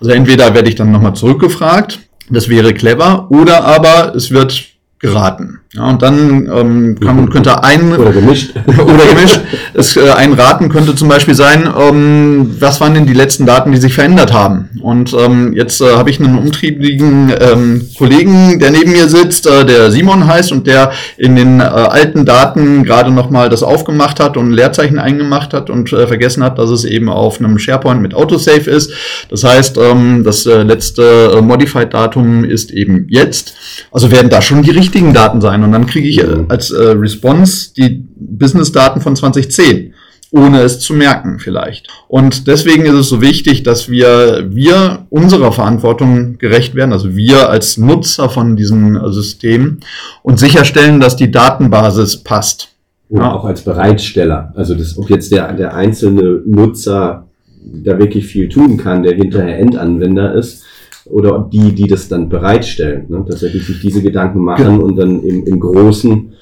Also entweder werde ich dann nochmal zurückgefragt, das wäre clever, oder aber es wird geraten. Ja, und dann ähm, kann, könnte ein oder gemischt oder gemischt. Es, äh, ein Raten könnte zum Beispiel sein, ähm, was waren denn die letzten Daten, die sich verändert haben? Und ähm, jetzt äh, habe ich einen umtriebigen ähm, Kollegen, der neben mir sitzt, äh, der Simon heißt und der in den äh, alten Daten gerade noch mal das aufgemacht hat und ein Leerzeichen eingemacht hat und äh, vergessen hat, dass es eben auf einem SharePoint mit Autosave ist. Das heißt, ähm, das äh, letzte äh, Modified-Datum ist eben jetzt. Also werden da schon die richtigen Daten sein und dann kriege ich äh, als äh, Response die Business-Daten von 2010 ohne es zu merken vielleicht. Und deswegen ist es so wichtig, dass wir, wir unserer Verantwortung gerecht werden, also wir als Nutzer von diesem System und sicherstellen, dass die Datenbasis passt. Und ja. auch als Bereitsteller. Also das, ob jetzt der, der einzelne Nutzer da wirklich viel tun kann, der hinterher Endanwender ist, oder die, die das dann bereitstellen, ne? tatsächlich sich diese Gedanken machen ja. und dann im, im Großen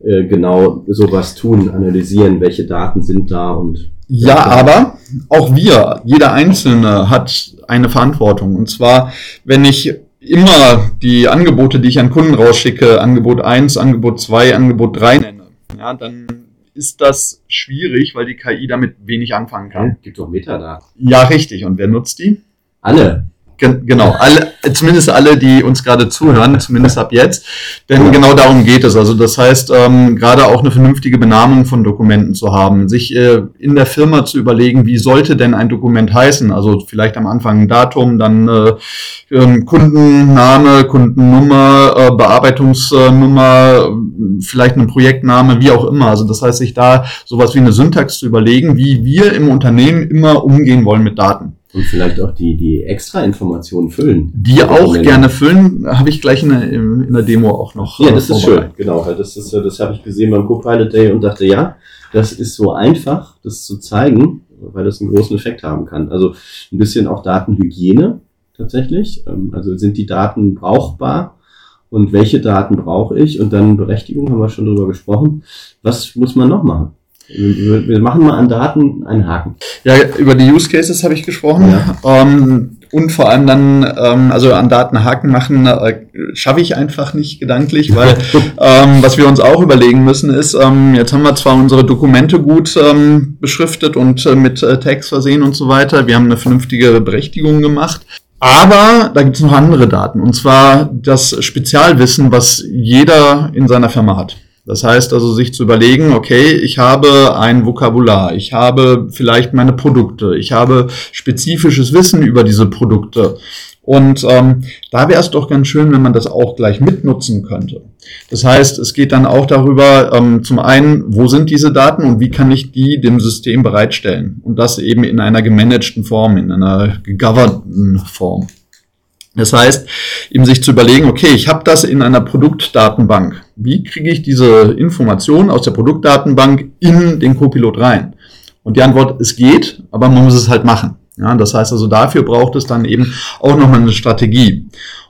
äh, genau sowas tun, analysieren, welche Daten sind da und ja, aber auch wir, jeder Einzelne hat eine Verantwortung. Und zwar, wenn ich immer die Angebote, die ich an Kunden rausschicke, Angebot 1, Angebot 2, Angebot 3 nenne, ja, dann ist das schwierig, weil die KI damit wenig anfangen kann. Gibt doch Metadaten. Ja, richtig. Und wer nutzt die? Alle. Genau, alle, zumindest alle, die uns gerade zuhören, zumindest ab jetzt. Denn genau darum geht es. Also das heißt, ähm, gerade auch eine vernünftige Benamung von Dokumenten zu haben, sich äh, in der Firma zu überlegen, wie sollte denn ein Dokument heißen? Also vielleicht am Anfang ein Datum, dann äh, ähm, Kundenname, Kundennummer, äh, Bearbeitungsnummer, vielleicht ein Projektname, wie auch immer. Also das heißt, sich da sowas wie eine Syntax zu überlegen, wie wir im Unternehmen immer umgehen wollen mit Daten. Und vielleicht auch die, die extra Informationen füllen. Die auch gerne füllen, habe ich gleich in der, in der Demo auch noch. Ja, das ist schön, genau. Das, ist, das habe ich gesehen beim Copilot Day und dachte, ja, das ist so einfach, das zu zeigen, weil das einen großen Effekt haben kann. Also ein bisschen auch Datenhygiene tatsächlich. Ähm, also sind die Daten brauchbar und welche Daten brauche ich? Und dann Berechtigung, haben wir schon drüber gesprochen. Was muss man noch machen? Wir machen mal an Daten einen Haken. Ja, über die Use Cases habe ich gesprochen. Ja. Ähm, und vor allem dann, ähm, also an Daten Haken machen, äh, schaffe ich einfach nicht gedanklich, weil ähm, was wir uns auch überlegen müssen ist, ähm, jetzt haben wir zwar unsere Dokumente gut ähm, beschriftet und äh, mit äh, Tags versehen und so weiter, wir haben eine vernünftige Berechtigung gemacht, aber da gibt es noch andere Daten, und zwar das Spezialwissen, was jeder in seiner Firma hat. Das heißt also, sich zu überlegen, okay, ich habe ein Vokabular, ich habe vielleicht meine Produkte, ich habe spezifisches Wissen über diese Produkte. Und ähm, da wäre es doch ganz schön, wenn man das auch gleich mitnutzen könnte. Das heißt, es geht dann auch darüber, ähm, zum einen, wo sind diese Daten und wie kann ich die dem System bereitstellen? Und das eben in einer gemanagten Form, in einer gegovernten Form. Das heißt, eben sich zu überlegen, okay, ich habe das in einer Produktdatenbank. Wie kriege ich diese Information aus der Produktdatenbank in den Copilot rein? Und die Antwort, es geht, aber man muss es halt machen. Ja, das heißt also, dafür braucht es dann eben auch nochmal eine Strategie.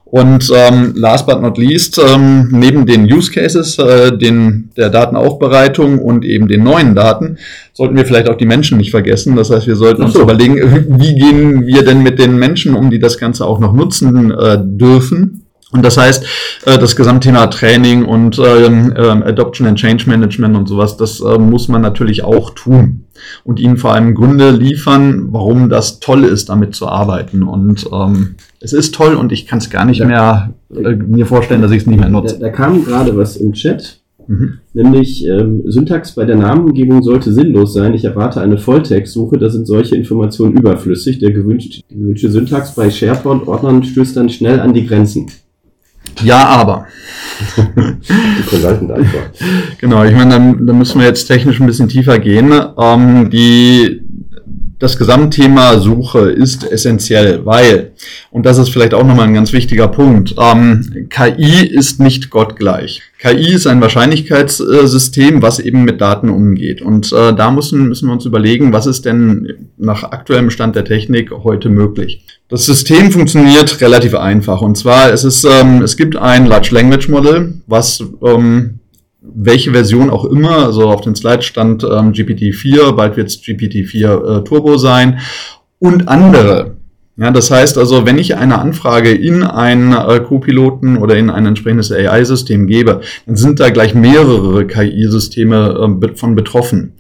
Und ähm, last but not least, ähm, neben den Use Cases, äh, den, der Datenaufbereitung und eben den neuen Daten, sollten wir vielleicht auch die Menschen nicht vergessen. Das heißt, wir sollten so. uns überlegen, wie gehen wir denn mit den Menschen um, die das Ganze auch noch nutzen äh, dürfen. Und das heißt, äh, das Gesamtthema Training und ähm, ähm, Adoption and Change Management und sowas, das äh, muss man natürlich auch tun und ihnen vor allem Gründe liefern, warum das toll ist, damit zu arbeiten. Und ähm, es ist toll und ich kann es gar nicht mehr äh, mir vorstellen, dass ich es nicht mehr nutze. Da, da kam gerade was im Chat. Mhm. Nämlich ähm, Syntax bei der Namengebung sollte sinnlos sein. Ich erwarte eine Volltextsuche, da sind solche Informationen überflüssig. Der gewünschte, die gewünschte Syntax bei SharePoint-Ordnern stößt dann schnell an die Grenzen. Ja, aber. die Consultant-Antwort. Genau, ich meine, dann, dann müssen wir jetzt technisch ein bisschen tiefer gehen. Ähm, die das Gesamtthema Suche ist essentiell, weil, und das ist vielleicht auch nochmal ein ganz wichtiger Punkt, ähm, KI ist nicht gottgleich. KI ist ein Wahrscheinlichkeitssystem, was eben mit Daten umgeht. Und äh, da müssen, müssen wir uns überlegen, was ist denn nach aktuellem Stand der Technik heute möglich. Das System funktioniert relativ einfach. Und zwar, es, ist, ähm, es gibt ein Large Language Model, was ähm, welche Version auch immer, also auf den Slide stand ähm, GPT-4, bald wird es GPT-4 äh, Turbo sein und andere. Ja, das heißt also, wenn ich eine Anfrage in einen äh, Co-Piloten oder in ein entsprechendes AI-System gebe, dann sind da gleich mehrere KI-Systeme äh, von betroffen.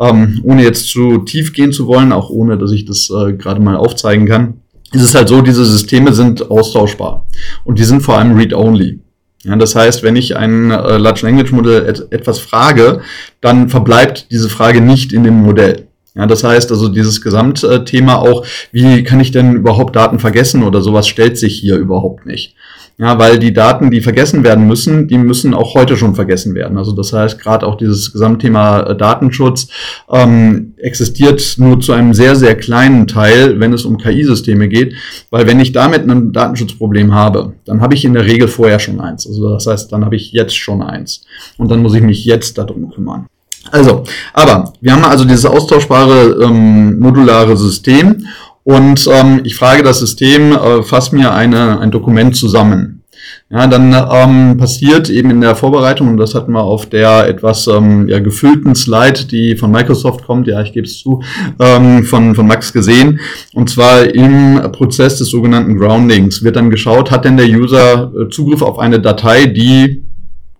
Ähm, ohne jetzt zu tief gehen zu wollen, auch ohne, dass ich das äh, gerade mal aufzeigen kann, ist es halt so, diese Systeme sind austauschbar und die sind vor allem read-only. Ja, das heißt, wenn ich ein äh, Large Language Modell et etwas frage, dann verbleibt diese Frage nicht in dem Modell. Ja, das heißt also dieses Gesamtthema auch, wie kann ich denn überhaupt Daten vergessen oder sowas stellt sich hier überhaupt nicht. Ja, weil die Daten, die vergessen werden müssen, die müssen auch heute schon vergessen werden. Also das heißt, gerade auch dieses Gesamtthema äh, Datenschutz ähm, existiert nur zu einem sehr, sehr kleinen Teil, wenn es um KI-Systeme geht. Weil wenn ich damit ein Datenschutzproblem habe, dann habe ich in der Regel vorher schon eins. Also das heißt, dann habe ich jetzt schon eins. Und dann muss ich mich jetzt darum kümmern. Also, aber wir haben also dieses austauschbare ähm, modulare System und ähm, ich frage das System, äh, fass mir eine, ein Dokument zusammen. Ja, dann ähm, passiert eben in der Vorbereitung, und das hatten wir auf der etwas ähm, ja, gefüllten Slide, die von Microsoft kommt, ja, ich gebe es zu, ähm, von, von Max gesehen. Und zwar im Prozess des sogenannten Groundings wird dann geschaut, hat denn der User äh, Zugriff auf eine Datei, die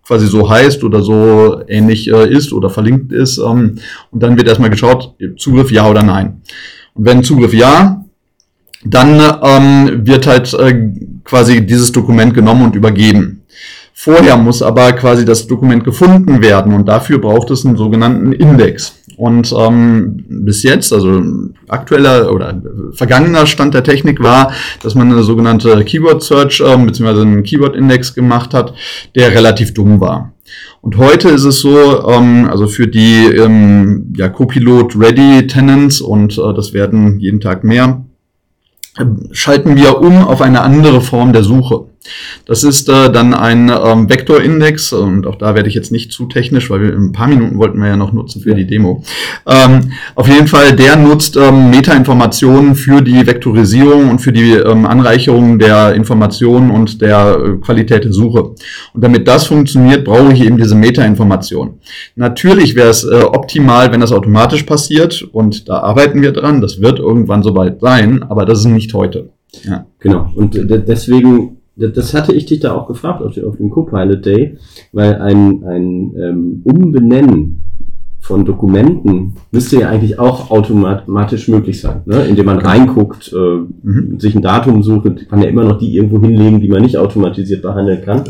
quasi so heißt oder so ähnlich äh, ist oder verlinkt ist. Ähm, und dann wird erstmal geschaut, Zugriff ja oder nein. Wenn Zugriff ja, dann ähm, wird halt äh, quasi dieses Dokument genommen und übergeben. Vorher muss aber quasi das Dokument gefunden werden und dafür braucht es einen sogenannten Index. Und ähm, bis jetzt, also aktueller oder vergangener Stand der Technik war, dass man eine sogenannte Keyword Search ähm, bzw. einen Keyword Index gemacht hat, der relativ dumm war. Und heute ist es so, ähm, also für die ähm, ja, Copilot Ready Tenants und äh, das werden jeden Tag mehr, äh, schalten wir um auf eine andere Form der Suche. Das ist äh, dann ein ähm, Vektorindex und auch da werde ich jetzt nicht zu technisch, weil wir in ein paar Minuten wollten wir ja noch nutzen für ja. die Demo. Ähm, auf jeden Fall, der nutzt ähm, Metainformationen für die Vektorisierung und für die ähm, Anreicherung der Informationen und der äh, Qualität der Suche. Und damit das funktioniert, brauche ich eben diese Metainformation. Natürlich wäre es äh, optimal, wenn das automatisch passiert und da arbeiten wir dran. Das wird irgendwann soweit sein, aber das ist nicht heute. Ja. Genau. Und deswegen das hatte ich dich da auch gefragt auf, auf dem Copilot Day, weil ein, ein ähm, Umbenennen von Dokumenten müsste ja eigentlich auch automatisch möglich sein, ne? indem man reinguckt, äh, mhm. sich ein Datum sucht, kann ja immer noch die irgendwo hinlegen, die man nicht automatisiert behandeln kann.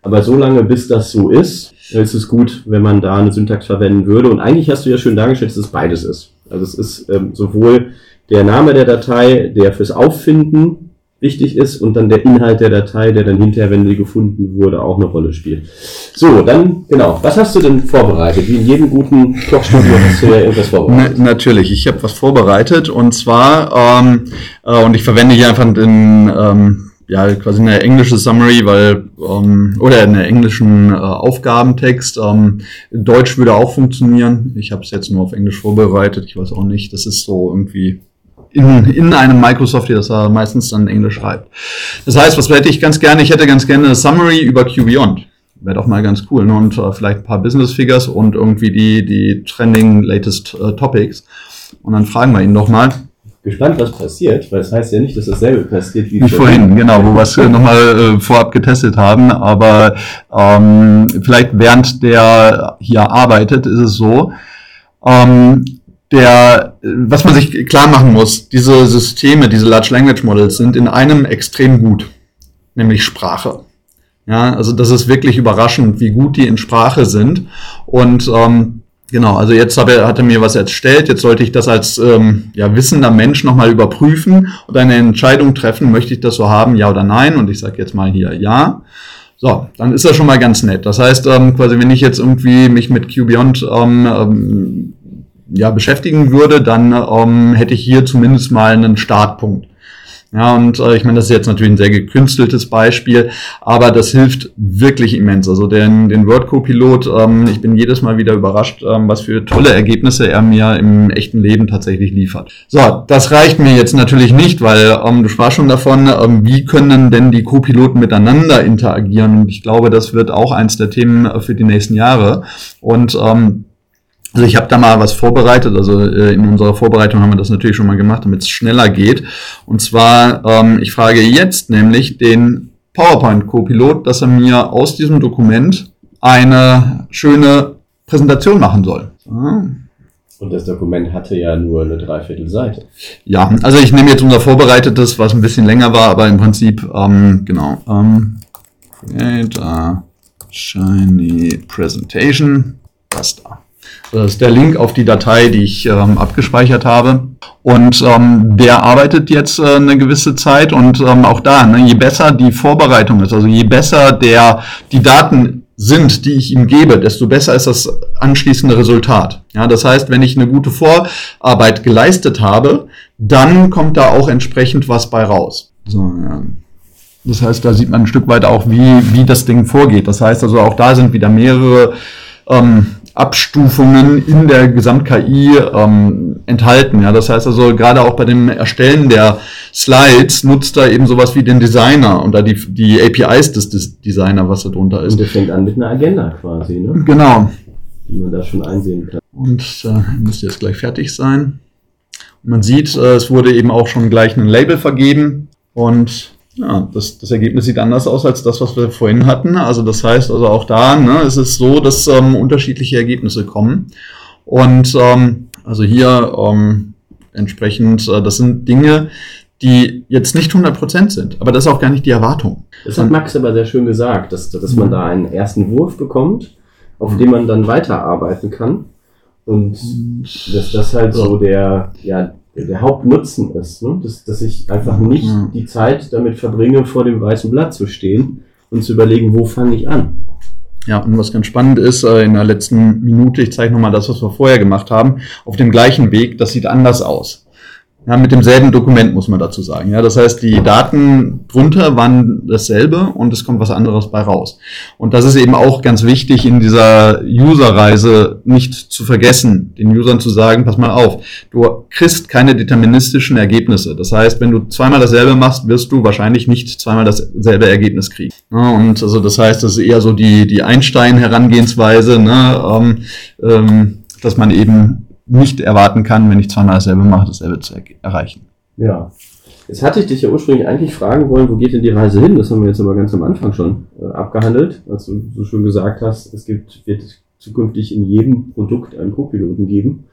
Aber so lange, bis das so ist, es ist gut, wenn man da eine Syntax verwenden würde. Und eigentlich hast du ja schön dargestellt, dass es beides ist. Also es ist ähm, sowohl der Name der Datei, der fürs Auffinden wichtig ist und dann der Inhalt der Datei, der dann hinterher, wenn sie gefunden wurde, auch eine Rolle spielt. So, dann, genau. Was hast du denn vorbereitet? Wie in jedem guten Kochstudio hast du ja irgendwas vorbereitet. Na, natürlich, ich habe was vorbereitet und zwar, ähm, äh, und ich verwende hier einfach den, ähm, ja, quasi eine englische Summary, weil, ähm, oder einen englischen äh, Aufgabentext. Ähm, Deutsch würde auch funktionieren. Ich habe es jetzt nur auf Englisch vorbereitet. Ich weiß auch nicht, das ist so irgendwie in, in einem Microsoft, das er meistens dann Englisch schreibt. Das heißt, was hätte ich ganz gerne? Ich hätte ganz gerne eine Summary über QBeyond. Wäre doch mal ganz cool. Ne? Und äh, vielleicht ein paar Business Figures und irgendwie die, die trending latest äh, Topics. Und dann fragen wir ihn doch mal. Gespannt, was passiert, weil es das heißt ja nicht, dass dasselbe passiert wie, wie vorhin. Genau, wo wir es nochmal äh, vorab getestet haben. Aber ähm, vielleicht während der hier arbeitet, ist es so, ähm, der, was man sich klar machen muss, diese Systeme, diese Large Language Models sind in einem extrem gut, nämlich Sprache. Ja, also das ist wirklich überraschend, wie gut die in Sprache sind. Und ähm, genau, also jetzt hat er, hat er mir was erstellt, jetzt sollte ich das als ähm, ja, wissender Mensch nochmal überprüfen und eine Entscheidung treffen, möchte ich das so haben, ja oder nein? Und ich sage jetzt mal hier ja. So, dann ist das schon mal ganz nett. Das heißt, ähm, quasi, wenn ich jetzt irgendwie mich mit QBeyond ähm, ähm, ja, beschäftigen würde, dann ähm, hätte ich hier zumindest mal einen Startpunkt. Ja, und äh, ich meine, das ist jetzt natürlich ein sehr gekünsteltes Beispiel, aber das hilft wirklich immens. Also den, den Word Co-Pilot, ähm, ich bin jedes Mal wieder überrascht, ähm, was für tolle Ergebnisse er mir im echten Leben tatsächlich liefert. So, das reicht mir jetzt natürlich nicht, weil ähm, du sprachst schon davon, ähm, wie können denn die Co-Piloten miteinander interagieren? Und ich glaube, das wird auch eins der Themen äh, für die nächsten Jahre. Und ähm, also ich habe da mal was vorbereitet, also äh, in unserer Vorbereitung haben wir das natürlich schon mal gemacht, damit es schneller geht. Und zwar, ähm, ich frage jetzt nämlich den PowerPoint-Copilot, dass er mir aus diesem Dokument eine schöne Präsentation machen soll. Ja. Und das Dokument hatte ja nur eine Dreiviertelseite. Ja, also ich nehme jetzt unser vorbereitetes, was ein bisschen länger war, aber im Prinzip, ähm, genau. Ähm, create a shiny presentation. Das da. Das ist der Link auf die Datei, die ich ähm, abgespeichert habe. Und ähm, der arbeitet jetzt äh, eine gewisse Zeit und ähm, auch da, ne, je besser die Vorbereitung ist, also je besser der die Daten sind, die ich ihm gebe, desto besser ist das anschließende Resultat. Ja, das heißt, wenn ich eine gute Vorarbeit geleistet habe, dann kommt da auch entsprechend was bei raus. So, ja. Das heißt, da sieht man ein Stück weit auch, wie, wie das Ding vorgeht. Das heißt also, auch da sind wieder mehrere ähm, Abstufungen in der Gesamt-KI ähm, enthalten. Ja, das heißt also, gerade auch bei dem Erstellen der Slides nutzt er eben sowas wie den Designer und da die, die APIs des, des Designer, was da drunter ist. Und der fängt an mit einer Agenda quasi, ne? Genau. Die man da schon einsehen kann. Und äh, müsste jetzt gleich fertig sein. Und man sieht, äh, es wurde eben auch schon gleich ein Label vergeben und ja, das, das Ergebnis sieht anders aus als das, was wir vorhin hatten. Also das heißt also auch da, ne, es ist so, dass ähm, unterschiedliche Ergebnisse kommen. Und ähm, also hier ähm, entsprechend, äh, das sind Dinge, die jetzt nicht 100% sind, aber das ist auch gar nicht die Erwartung. Das hat Max aber sehr schön gesagt, dass, dass man da einen ersten Wurf bekommt, auf dem man dann weiterarbeiten kann. Und dass das halt so der, ja, der Hauptnutzen ist, ne? dass, dass ich einfach nicht ja. die Zeit damit verbringe, vor dem weißen Blatt zu stehen und zu überlegen, wo fange ich an. Ja, und was ganz spannend ist, äh, in der letzten Minute, ich zeige nochmal das, was wir vorher gemacht haben, auf dem gleichen Weg, das sieht anders aus. Ja, mit demselben Dokument muss man dazu sagen. Ja, das heißt, die Daten drunter waren dasselbe und es kommt was anderes bei raus. Und das ist eben auch ganz wichtig in dieser User-Reise nicht zu vergessen, den Usern zu sagen, pass mal auf, du kriegst keine deterministischen Ergebnisse. Das heißt, wenn du zweimal dasselbe machst, wirst du wahrscheinlich nicht zweimal dasselbe Ergebnis kriegen. Ja, und also das heißt, das ist eher so die, die Einstein-Herangehensweise, ne, ähm, ähm, dass man eben nicht erwarten kann, wenn ich zweimal dasselbe mache, dasselbe zu er erreichen. Ja. Jetzt hatte ich dich ja ursprünglich eigentlich fragen wollen, wo geht denn die Reise hin? Das haben wir jetzt aber ganz am Anfang schon äh, abgehandelt, als du so schön gesagt hast, es gibt, wird zukünftig in jedem Produkt einen Co-Piloten geben.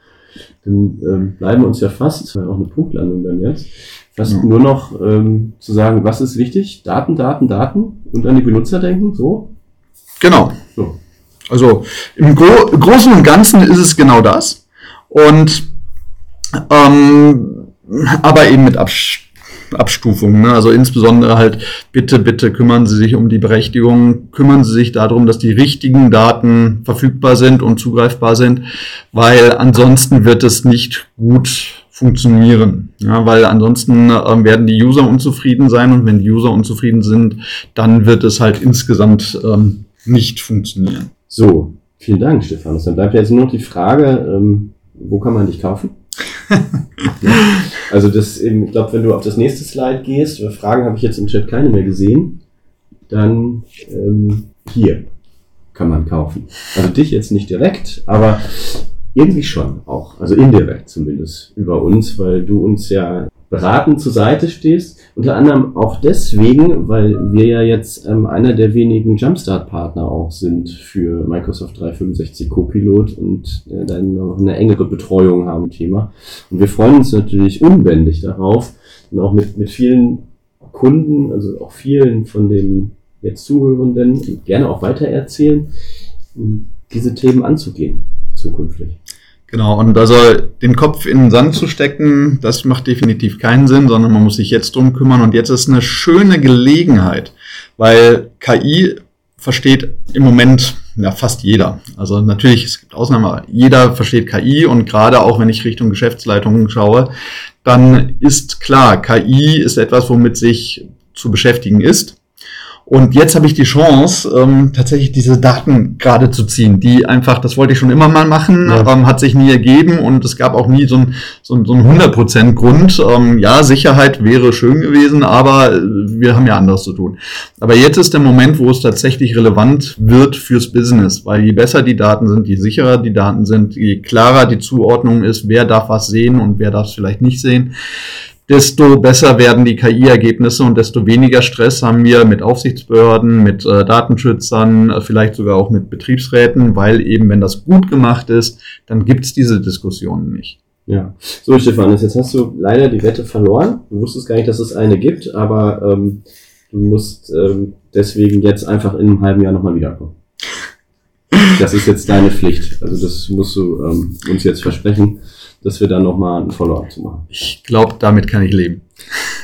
Dann ähm, bleiben uns ja fast, auch eine Punktlandung dann jetzt, fast ja. nur noch ähm, zu sagen, was ist wichtig? Daten, Daten, Daten und an die Benutzer denken, so? Genau. So. Also im Gro Großen und Ganzen ist es genau das. Und ähm, aber eben mit Abstand Abstufungen. Ne? Also insbesondere halt, bitte, bitte kümmern Sie sich um die Berechtigung, kümmern Sie sich darum, dass die richtigen Daten verfügbar sind und zugreifbar sind, weil ansonsten wird es nicht gut funktionieren. Ja, weil ansonsten äh, werden die User unzufrieden sein und wenn die User unzufrieden sind, dann wird es halt insgesamt ähm, nicht funktionieren. So, vielen Dank, Stefanus. Dann bleibt jetzt nur noch die Frage, ähm, wo kann man dich kaufen? also das, ich glaube, wenn du auf das nächste Slide gehst, Fragen habe ich jetzt im Chat keine mehr gesehen, dann ähm, hier kann man kaufen. Also dich jetzt nicht direkt, aber irgendwie schon auch, also indirekt zumindest über uns, weil du uns ja beratend zur Seite stehst. Unter anderem auch deswegen, weil wir ja jetzt ähm, einer der wenigen Jumpstart-Partner auch sind für Microsoft 365 Copilot und äh, dann noch eine engere Betreuung haben Thema. Und wir freuen uns natürlich unbändig darauf und auch mit, mit vielen Kunden, also auch vielen von den jetzt Zuhörenden gerne auch weitererzählen, diese Themen anzugehen zukünftig. Genau, und also den Kopf in den Sand zu stecken, das macht definitiv keinen Sinn, sondern man muss sich jetzt drum kümmern. Und jetzt ist eine schöne Gelegenheit, weil KI versteht im Moment ja fast jeder. Also natürlich, es gibt Ausnahmen, aber jeder versteht KI und gerade auch wenn ich Richtung Geschäftsleitung schaue, dann ist klar, KI ist etwas, womit sich zu beschäftigen ist. Und jetzt habe ich die Chance, ähm, tatsächlich diese Daten gerade zu ziehen, die einfach, das wollte ich schon immer mal machen, ja. ähm, hat sich nie ergeben und es gab auch nie so ein, so ein, so ein 100% Grund. Ähm, ja, Sicherheit wäre schön gewesen, aber wir haben ja anderes zu tun. Aber jetzt ist der Moment, wo es tatsächlich relevant wird fürs Business, weil je besser die Daten sind, je sicherer die Daten sind, je klarer die Zuordnung ist, wer darf was sehen und wer darf es vielleicht nicht sehen desto besser werden die KI-Ergebnisse und desto weniger Stress haben wir mit Aufsichtsbehörden, mit äh, Datenschützern, äh, vielleicht sogar auch mit Betriebsräten, weil eben, wenn das gut gemacht ist, dann gibt es diese Diskussionen nicht. Ja, so Stefan, jetzt hast du leider die Wette verloren. Du wusstest gar nicht, dass es eine gibt, aber ähm, du musst ähm, deswegen jetzt einfach in einem halben Jahr nochmal wiederkommen. Das ist jetzt deine Pflicht. Also das musst du ähm, uns jetzt versprechen dass wir dann nochmal ein Follow-up zu machen. Ich glaube, damit kann ich leben.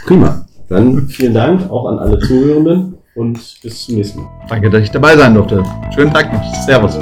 Prima. Dann vielen Dank auch an alle Zuhörenden und bis zum nächsten Mal. Danke, dass ich dabei sein durfte. Schönen Tag noch. Servus.